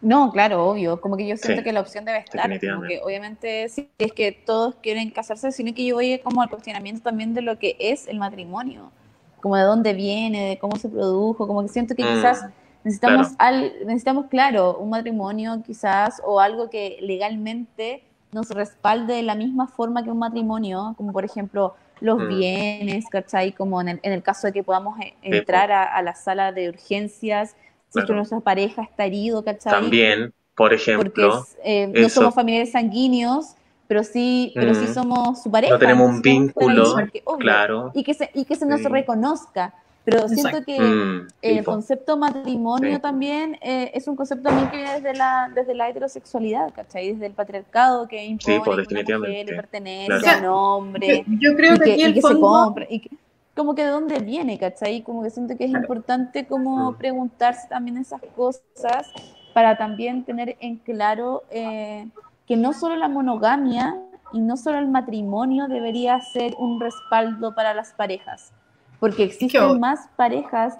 No, claro, obvio. Como que yo siento Sí, que la opción debe estar. Como que obviamente sí es que todos quieren casarse, sino que yo voy como al cuestionamiento también de lo que es el matrimonio. Como de dónde viene, de cómo se produjo. Como que siento que Mm, quizás necesitamos, claro. al, necesitamos, claro, un matrimonio quizás o algo que legalmente nos respalde de la misma forma que un matrimonio, como por ejemplo los Mm. bienes, ¿cachai? Como en el, en el caso de que podamos eh, po. entrar a, a la sala de urgencias, si es que Claro. nuestra pareja está herido, ¿cachai? También, por porque ejemplo, es, eh, no somos familiares sanguíneos, pero sí, pero sí Mm. somos su pareja. no tenemos un vínculo, porque, obvio, claro. Y que se, y que se nos Sí. reconozca. Pero siento que Mm, el concepto matrimonio Sí. también eh, es un concepto también que viene desde la, desde la heterosexualidad, ¿cachai? Desde el patriarcado que impone Sí, pues, que una mujer le pertenece Claro. a un hombre Yo, yo creo y que, que, aquí y el que se fondo, compra. Y que- como que de dónde viene, ¿cachai? Como que siento que es importante como Mm. preguntarse también esas cosas para también tener en claro eh, que no solo la monogamia y no solo el matrimonio debería ser un respaldo para las parejas, porque existen más parejas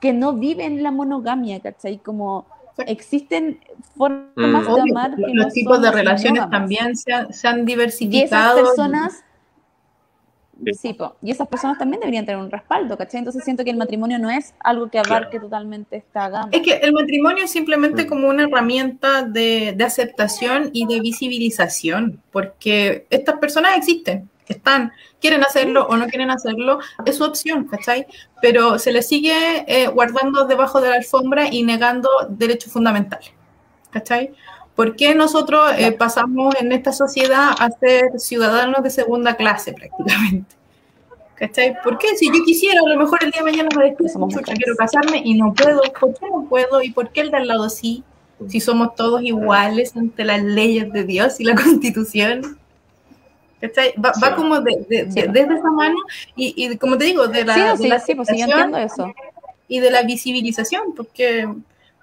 que no viven la monogamia, ¿cachai? Como existen formas Mm. de obvio, amar que los no tipos son de relaciones monógamas. también se han, se han Y esas diversificado. personas, Sí, po. y esas personas también deberían tener un respaldo, ¿cachai? Entonces siento que el matrimonio no es algo que abarque totalmente esta gama. Es que el matrimonio es simplemente como una herramienta de, de aceptación y de visibilización, porque estas personas existen, están, quieren hacerlo o no quieren hacerlo, es su opción, ¿cachai? Pero se les sigue eh, guardando debajo de la alfombra y negando derechos fundamentales, ¿cachai? ¿Por qué nosotros eh, pasamos en esta sociedad a ser ciudadanos de segunda clase prácticamente? ¿Cachai? ¿Por qué? Si yo quisiera, a lo mejor el día de mañana me despierto, quiero casarme y no puedo. ¿Por qué no puedo? ¿Y por qué el de al lado sí? Si somos todos iguales ante las leyes de Dios y la Constitución. ¿Cachai? Va, va como de, de- de- desde esa mano y, y como te digo, de la, sí, no, sí, la sí, pues sí, yo entiendo eso. y de la visibilización, porque,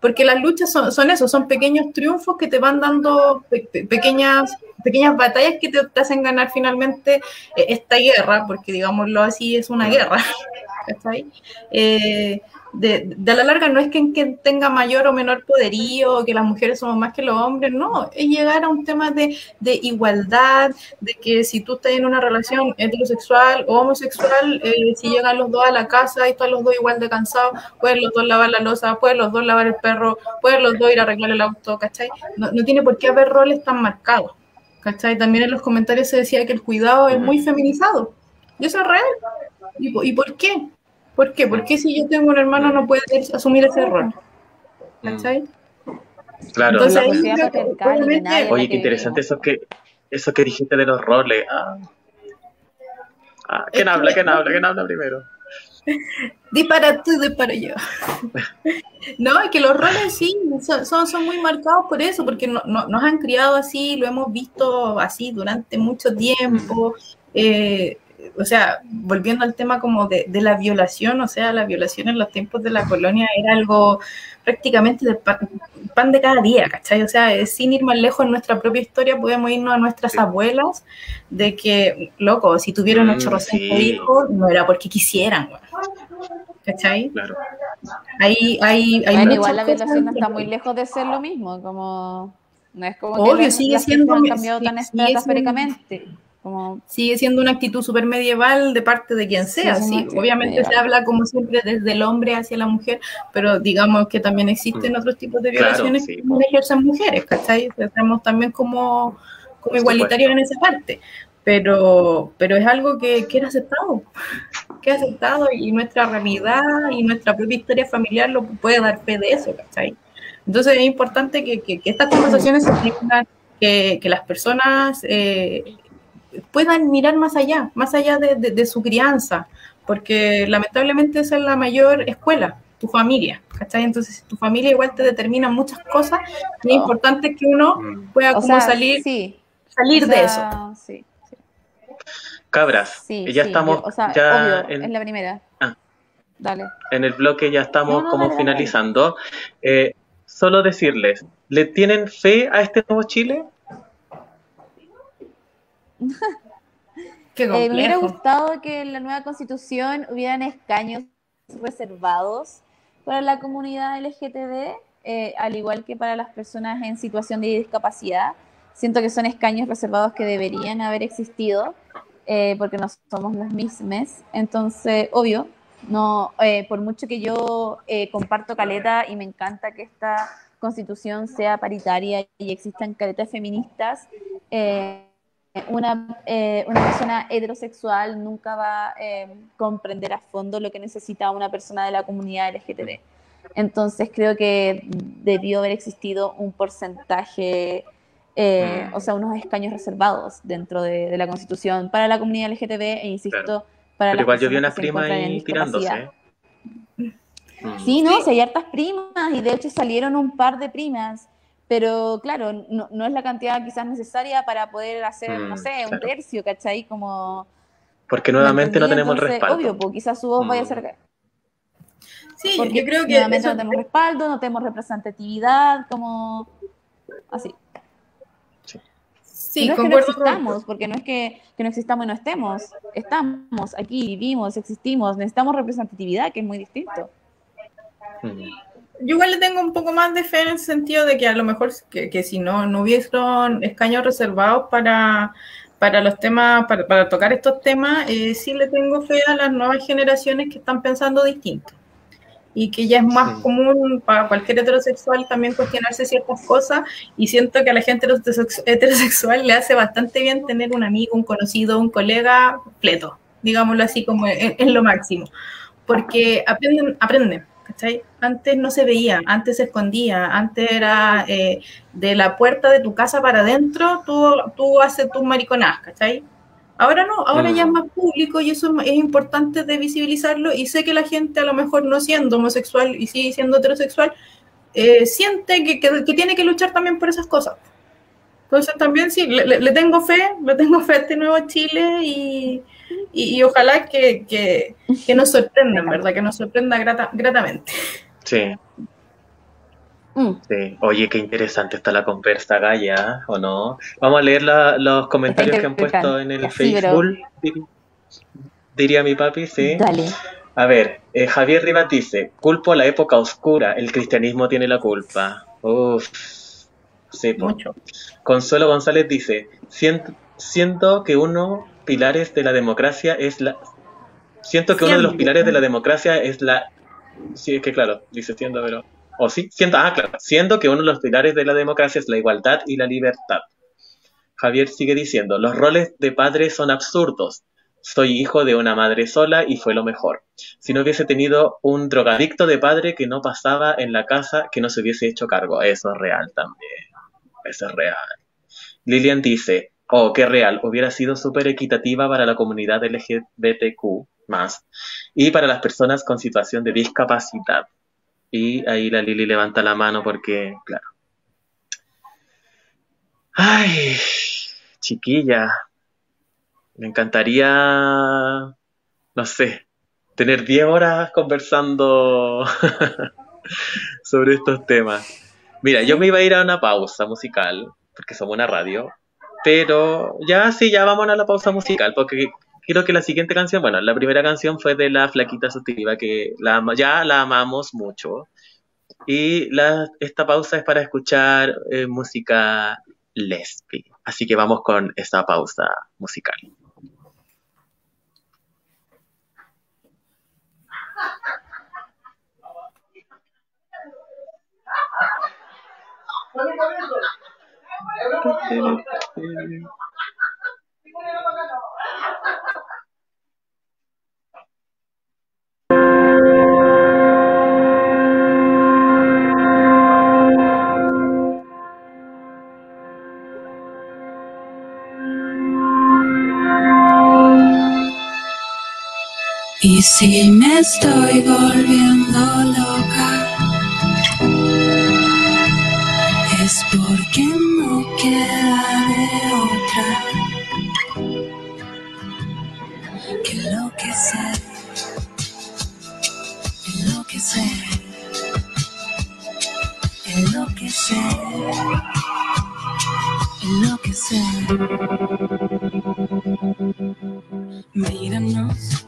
porque las luchas son, son eso, son pequeños triunfos que te van dando pe- pe- pequeñas, pequeñas batallas que te, te hacen ganar finalmente eh, esta guerra, porque digámoslo así, es una guerra. ¿cachai? Eh, de, de a la larga no es que, que tenga mayor o menor poderío, o que las mujeres somos más que los hombres, no, es llegar a un tema de, de igualdad, de que si tú estás en una relación heterosexual o homosexual, eh, si llegan los dos a la casa y están los dos igual de cansados, pueden los dos lavar la losa, pueden los dos lavar el perro, pueden los dos ir a arreglar el auto, ¿cachai? No, no tiene por qué haber roles tan marcados, ¿cachai? También en los comentarios se decía que el cuidado es muy feminizado, y eso es real. ¿Y, po- y por qué? ¿Por qué? ¿Por qué si yo tengo un hermano no puede asumir ese rol? ¿Cachai? Claro. Entonces, ahí en la Oye, qué interesante eso que, eso que dijiste de los roles. Ah. Ah, ¿Quién habla? ¿Quién habla? ¿Quién habla primero? Dispara tú y disparo yo. no, es que los roles sí son, son, son muy marcados por eso, porque no- no- nos han criado así, lo hemos visto así durante mucho tiempo. Eh, o sea, volviendo al tema como de, de la violación, o sea, la violación en los tiempos de la colonia era algo prácticamente de pan, pan de cada día, ¿cachai? O sea, sin ir más lejos en nuestra propia historia, podemos irnos a nuestras Sí. abuelas, de que, loco, si tuvieron Mm, 800 sí. hijos, no era porque quisieran, weón. ¿cachai? Claro. Hay, hay, hay Bueno, igual la violación no está muy lejos de ser lo mismo, como no es como Obvio, que las, sigue las siendo- cosas han cambiado sí, tan estratosféricamente. Como, sigue siendo una actitud súper medieval de parte de quien Sí, sea. Sí, actitud obviamente medieval. se habla como siempre desde el hombre hacia la mujer, pero digamos que también existen Mm. otros tipos de Claro, violaciones sí, que no ejercen mujeres, ¿cachai? Estamos también como, como igualitarios en esa parte. Pero, pero es algo que, que era aceptado, que es aceptado y nuestra realidad y nuestra propia historia familiar lo puede dar fe de eso, ¿cachai? Entonces es importante que, que- que estas conversaciones se tengan, que, que las personas eh, puedan mirar más allá, más allá de, de- de su crianza, porque lamentablemente esa es la mayor escuela, tu familia, ¿cachai? Entonces tu familia igual te determina muchas cosas y es importante que uno pueda o como sea, salir, sí, salir o de eso. sea, Sí, sí, Cabras, sí, ya sí, estamos yo- o sea, ya obvio, en, es la primera. Ah. Dale. en el bloque, ya estamos No, no, como dale, dale. finalizando. Eh, solo decirles, ¿le tienen fe a este nuevo Chile? Qué Eh, me hubiera gustado que en la nueva constitución hubieran escaños reservados para la comunidad LGTB, eh, al igual que para las personas en situación de discapacidad. Siento que son escaños reservados que deberían haber existido, eh, porque no somos las mismas. Entonces, obvio, no, eh, por mucho que yo eh, comparto caleta y me encanta que esta constitución sea paritaria y existan caletas feministas, eh, una, eh, una persona heterosexual nunca va a eh, comprender a fondo lo que necesita una persona de la comunidad LGTB. Entonces creo que debió haber existido un porcentaje, eh, o sea, unos escaños reservados dentro de, de la Constitución para la comunidad LGTB e insisto, Claro. para Pero igual yo vi una prima ahí tirándose. Mm. Sí, no, si hay hartas primas y de hecho salieron un par de primas, pero claro, no, no es la cantidad quizás necesaria para poder hacer, no Mm, sé, un tercio, ¿cachai? Como... Porque ¿me nuevamente no tenemos el respaldo. Obvio, pues quizás su voz vaya a Mm. ser... Sí, Porque yo creo que nuevamente eso- no tenemos respaldo, no tenemos representatividad, como... Así. sí, y no es que no existamos, porque no es que, que no existamos y no estemos. Estamos aquí, vivimos, existimos, necesitamos representatividad, que es muy distinto. Mm. Yo igual le tengo un poco más de fe en el sentido de que a lo mejor que, que si no, no hubieron escaños reservados para, para los temas, para, para tocar estos temas, eh, sí le tengo fe a las nuevas generaciones que están pensando distinto. Y que ya es más Sí. común para cualquier heterosexual también cuestionarse ciertas cosas y siento que a la gente heterosex- heterosexual le hace bastante bien tener un amigo, un conocido, un colega pleto, digámoslo así como en, en lo máximo, porque aprenden, aprenden, ¿cachai? Antes no se veía, antes se escondía, antes era eh, de la puerta de tu casa para adentro, tú, tú haces tus mariconadas, ¿cachai? Ahora no, ahora ya es Mm. más público y eso es, importante de visibilizarlo y sé que la gente a lo mejor no siendo homosexual y sigue siendo heterosexual, eh, siente que, que- que tiene que luchar también por esas cosas. Entonces también sí, le, le- le tengo fe, le tengo fe a este nuevo Chile y, y- y ojalá que, que, que nos sorprenda, en ¿verdad? Que nos sorprenda grata- gratamente. Sí, Mm. sí. Oye, qué interesante está la conversa, Gaya, ¿o no? Vamos a leer la- los comentarios que han puesto en el Sí, Facebook, dir- diría mi papi, sí. Dale. A ver, eh, Javier Rivas dice, culpo la época oscura, el cristianismo tiene la culpa. Uf, sí. Mucho. Consuelo González dice, siento, siento que uno pilares de la democracia es la... Siento que uno de los pilares de la democracia es la... Sí, es que claro, dice siendo, pero... O sí, siento, ah, claro, siento que uno de los pilares de la democracia es la igualdad y la libertad. Javier sigue diciendo, los roles de padre son absurdos. Soy hijo de una madre sola y fue lo mejor. Si no hubiese tenido un drogadicto de padre que no pasaba en la casa, que no se hubiese hecho cargo. Eso es real también. Eso es real. Lilian dice, oh, qué real, hubiera sido súper equitativa para la comunidad LGBTQ más y para las personas con situación de discapacidad. Y ahí la Lili levanta la mano porque, claro. Ay, chiquilla, me encantaría, no sé, tener 10 horas conversando sobre estos temas. Mira, yo me iba a ir a una pausa musical, porque somos una radio, pero ya sí, ya vamos a la pausa musical, porque quiero que la siguiente canción, bueno, la primera canción fue de la Flaquita Sustitutiva, que la, ya la amamos mucho, y la, esta pausa es para escuchar eh, música lesbi, así que vamos con esta pausa musical. Y si me estoy volviendo loca, es porque queda de otra. Que enloquecer, enloquecer, enloquecer, enloquecer. Míranos.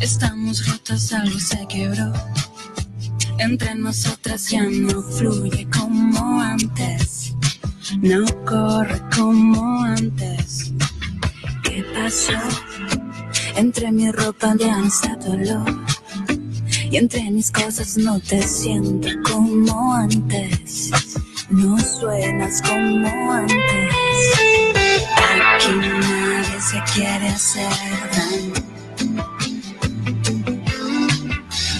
Estamos rotas, algo se quebró. Entre nosotras ya no fluye como antes. No corre como antes. ¿Qué pasó? Entre mi ropa ya no está tu olor. Y entre mis cosas no te siento como antes. No suenas como antes. Aquí nadie se quiere hacer daño.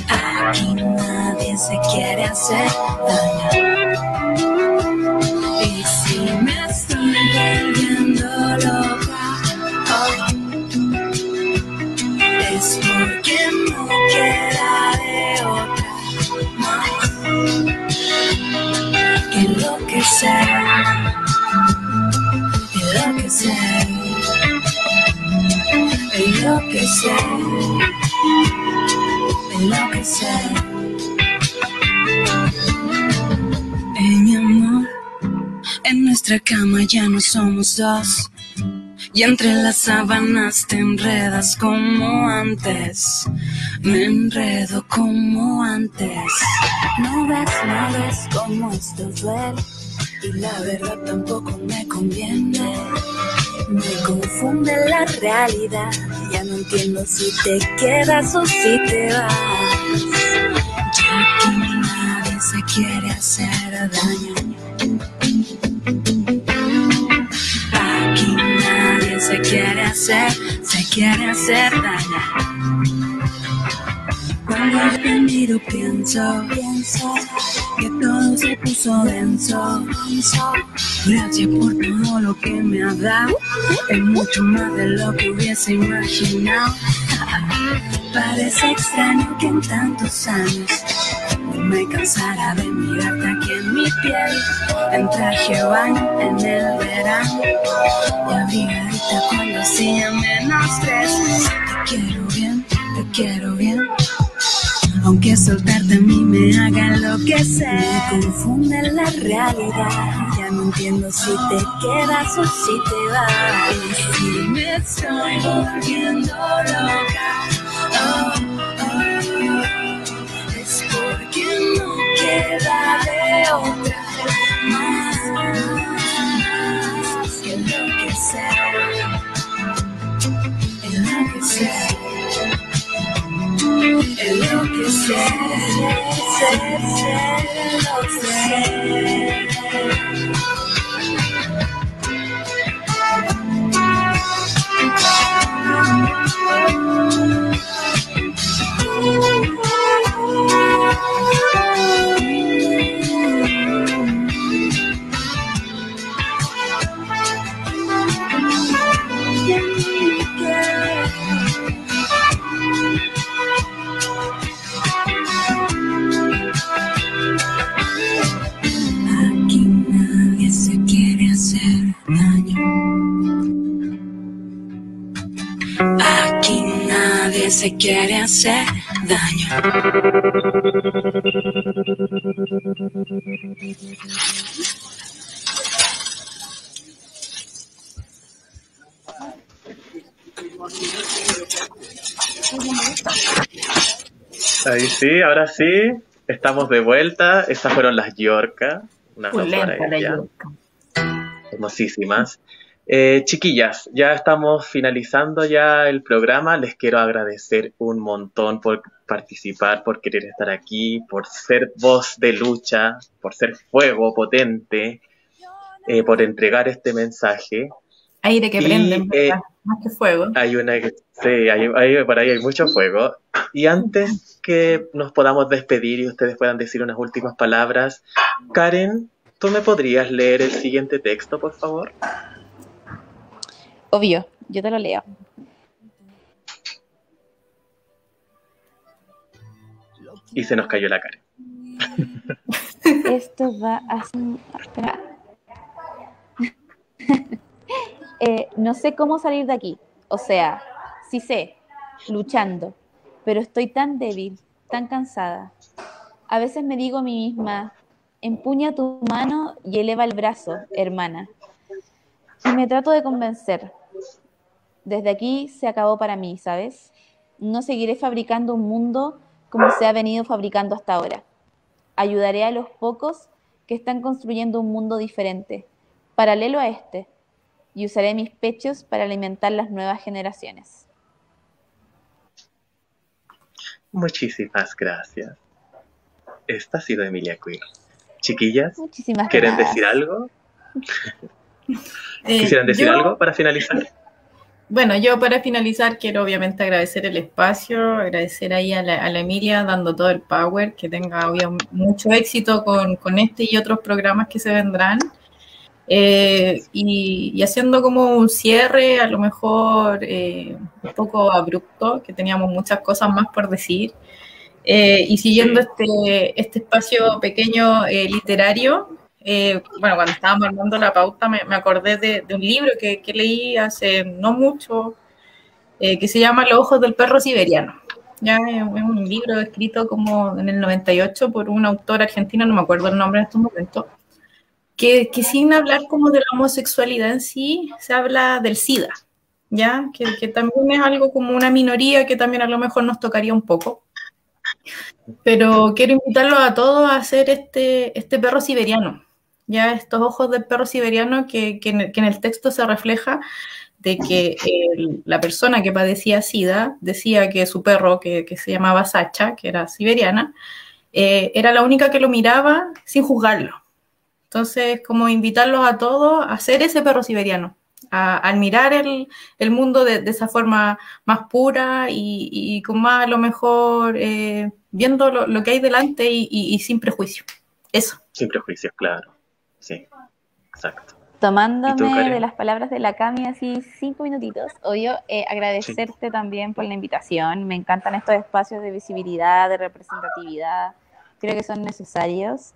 Aquí nadie se quiere hacer daño. Enloquecer enloquecer. Ey, mi amor, en nuestra cama ya no somos dos. Y entre las sábanas te enredas como antes. Me enredo como antes. No ves, no ves cómo esto duele. Y la verdad tampoco me conviene. Me confunde la realidad, entiendo si te quedas o si te vas. Ya que nadie se quiere hacer daño. Aquí nadie se quiere hacer, se quiere hacer daño. Cuando te miro pienso, pienso que todo se puso denso. Gracias por todo lo que me has dado, es mucho más de lo que hubiese imaginado. Parece extraño que en tantos años no me cansara de mirarte aquí en mi piel, en traje baño en el verano y abrigadita cuando hacía menos tres. Te quiero bien, te quiero bien. Aunque soltarte a mí me haga enloquecer Me confunde la realidad. Ya no entiendo si te quedas o si te vas. Y me estoy volviendo loca. Oh, oh. Es porque no queda de otra más Que enloquecer Enloquecer Enloquecer, ser, ser, Aquí se quiere hacer daño. Ahí sí, ahora sí, estamos de vuelta. Estas fueron las Yorka, yuca. hermosísimas. Eh, chiquillas, ya estamos finalizando ya el programa. Les quiero agradecer un montón por participar, por querer estar aquí, por ser voz de lucha, por ser fuego potente, eh, por entregar este mensaje. Aire que Y, prende, en eh, más que fuego. Hay una que, sí, hay, hay- por ahí hay mucho fuego. Y antes que nos podamos despedir y ustedes puedan decir unas últimas palabras, Karen, ¿tú me podrías leer el siguiente texto, por favor? Obvio, yo te lo leo. Y se nos cayó la Karen. Esto va a. Eh, no sé cómo salir de aquí. O sea, sí sé, luchando, pero estoy tan débil, tan cansada. A veces me digo a mí misma, empuña tu mano y eleva el brazo, hermana. Y me trato de convencer. Desde aquí se acabó para mí, ¿sabes? No seguiré fabricando un mundo como se ha venido fabricando hasta ahora ayudaré a los pocos que están construyendo un mundo diferente, paralelo a este, y usaré mis pechos para alimentar las nuevas generaciones. Muchísimas gracias. Esta ha sido Emilia Queer. Chiquillas, Muchísimas ¿quieren gracias. decir algo? Eh, ¿Quisieran decir yo- algo para finalizar? Bueno, yo para finalizar quiero obviamente agradecer el espacio, agradecer ahí a la, a la Emilia dando todo el power, que tenga obvio, mucho éxito con, con este y otros programas que se vendrán. Eh, y, y haciendo como un cierre, a lo mejor eh, un poco abrupto, que teníamos muchas cosas más por decir. Eh, y siguiendo este, este espacio pequeño eh, literario, eh, bueno, cuando estábamos armando la pauta me, acordé de, un libro que, leí hace no mucho, eh, que se llama Los ojos del perro siberiano. Ya es un libro escrito como en el 98 por un autor argentino, no me acuerdo el nombre en estos momentos, que, que sin hablar como de la homosexualidad en sí, se habla del SIDA, ¿ya? Que, que también es algo como una minoría que también a lo mejor nos tocaría un poco. Pero quiero invitarlos a todos a hacer este, este perro siberiano. Ya estos ojos del perro siberiano que, que, en, el texto se refleja de que la persona que padecía SIDA decía que su perro, que, que se llamaba Sacha, que era siberiana, eh, era la única que lo miraba sin juzgarlo. Entonces, como invitarlos a todos a ser ese perro siberiano, a, admirar el, el mundo de, de, esa forma más pura y, y, con más a lo mejor eh, viendo lo, que hay delante y, y, sin prejuicio. Eso. Sin prejuicios, claro. Exacto. Tomándome de las palabras de la Cami así cinco minutitos, obvio, eh, agradecerte sí. también por la invitación. Me encantan estos espacios de visibilidad, de representatividad. Creo que son necesarios.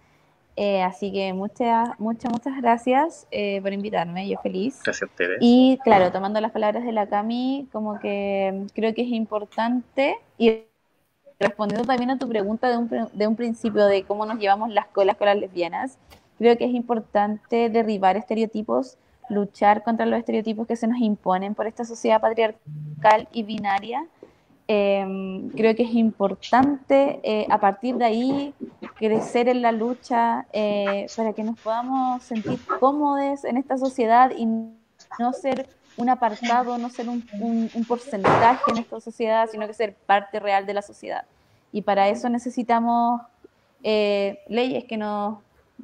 Eh, así que muchas, muchas, muchas gracias eh, por invitarme. Yo feliz. Gracias a ustedes. Y claro, tomando las palabras de la Cami, como que creo que es importante y respondiendo también a tu pregunta de un, de un principio de cómo nos llevamos las colas con las lesbianas Creo que es importante derribar estereotipos, luchar contra los estereotipos que se nos imponen por esta sociedad patriarcal y binaria. Eh, creo que es importante eh, a partir de ahí crecer en la lucha eh, para que nos podamos sentir cómodos en esta sociedad y no ser un apartado, no ser un, un, un porcentaje en esta sociedad, sino que ser parte real de la sociedad. Y para eso necesitamos eh, leyes que nos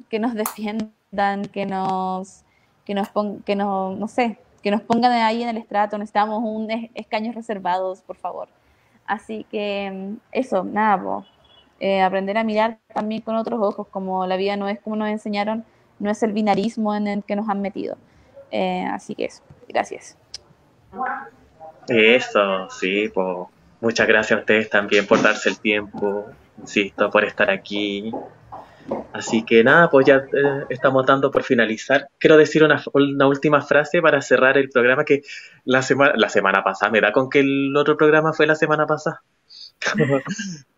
que nos defiendan, que nos, que nos, que nos, no sé, que nos pongan ahí en el estrato, necesitamos un es, escaños reservados, por favor. Así que eso, nada, po. Eh, aprender a mirar también con otros ojos, como la vida no es como nos enseñaron, no es el binarismo en el que nos han metido. Eh, así que eso, gracias. Eso, sí, pues muchas gracias a ustedes también por darse el tiempo, insisto, por estar aquí, Así que nada, pues ya eh, estamos dando por finalizar. Quiero decir una, una, última frase para cerrar el programa que la, semana la semana pasada, me da con que el otro programa fue la semana pasada.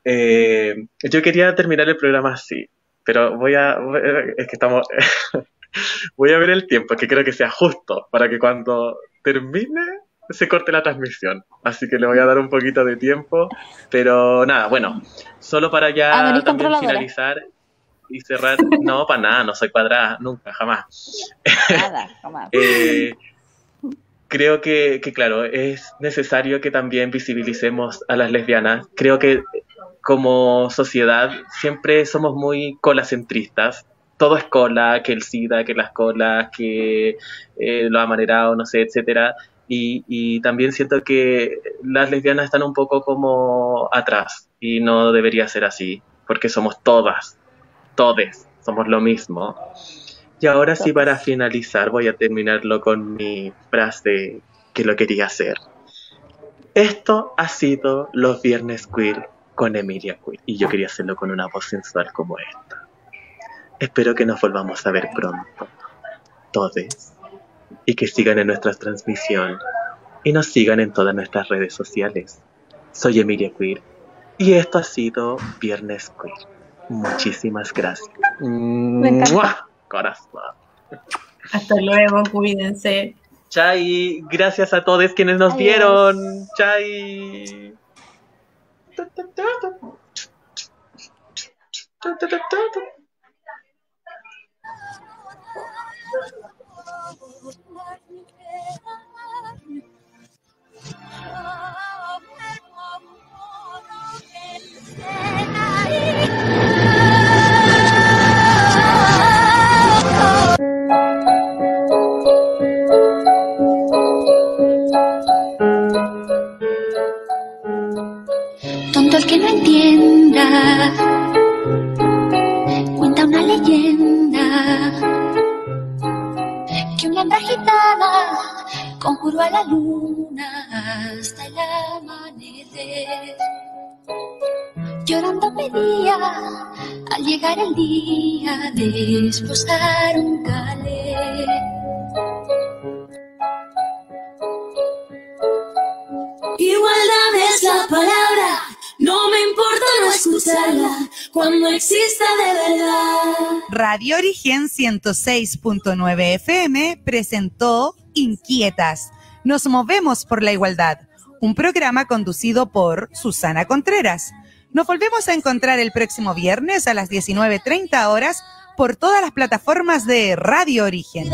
eh, yo quería terminar el programa así, pero voy a, es que estamos, voy a ver el tiempo, que creo que sea justo para que cuando termine se corte la transmisión. Así que le voy a dar un poquito de tiempo, pero nada, bueno, solo para ya ah, también finalizar y cerrar. No, para nada, no soy cuadrada, nunca, jamás. Nada, jamás. eh, creo que, que, claro, es necesario que también visibilicemos a las lesbianas. Creo que como sociedad siempre somos muy colacentristas. Todo es cola, que el SIDA, que las colas, que eh, lo amanerado, no sé, etcétera. Y, y, también siento que las lesbianas están un poco como atrás y no debería ser así, porque somos todas, todes, somos lo mismo. Y ahora sí, para finalizar, voy a terminarlo con mi frase que lo quería hacer. Esto ha sido los viernes queer con Emilia Queer y yo quería hacerlo con una voz sensual como esta. Espero que nos volvamos a ver pronto, todos, y que sigan en nuestra transmisión y nos sigan en todas nuestras redes sociales. Soy Emilia Queer y esto ha sido Viernes Queer. Muchísimas gracias. ¡Mua! Corazón. Hasta luego, cuídense. Chay, gracias a todos quienes nos Adiós. vieron. Chay. Tonto conjuró a la luna hasta el amanecer. Llorando pedía al llegar el día de esposar un calé. Igualdad es la palabra, no me importa no escucharla cuando exista de verdad. Radio Origen 106.9 FM presentó Inquietas. Nos movemos por la igualdad, un programa conducido por Susana Contreras. Nos volvemos a encontrar el próximo viernes a las 19.30 horas por todas las plataformas de Radio Origen.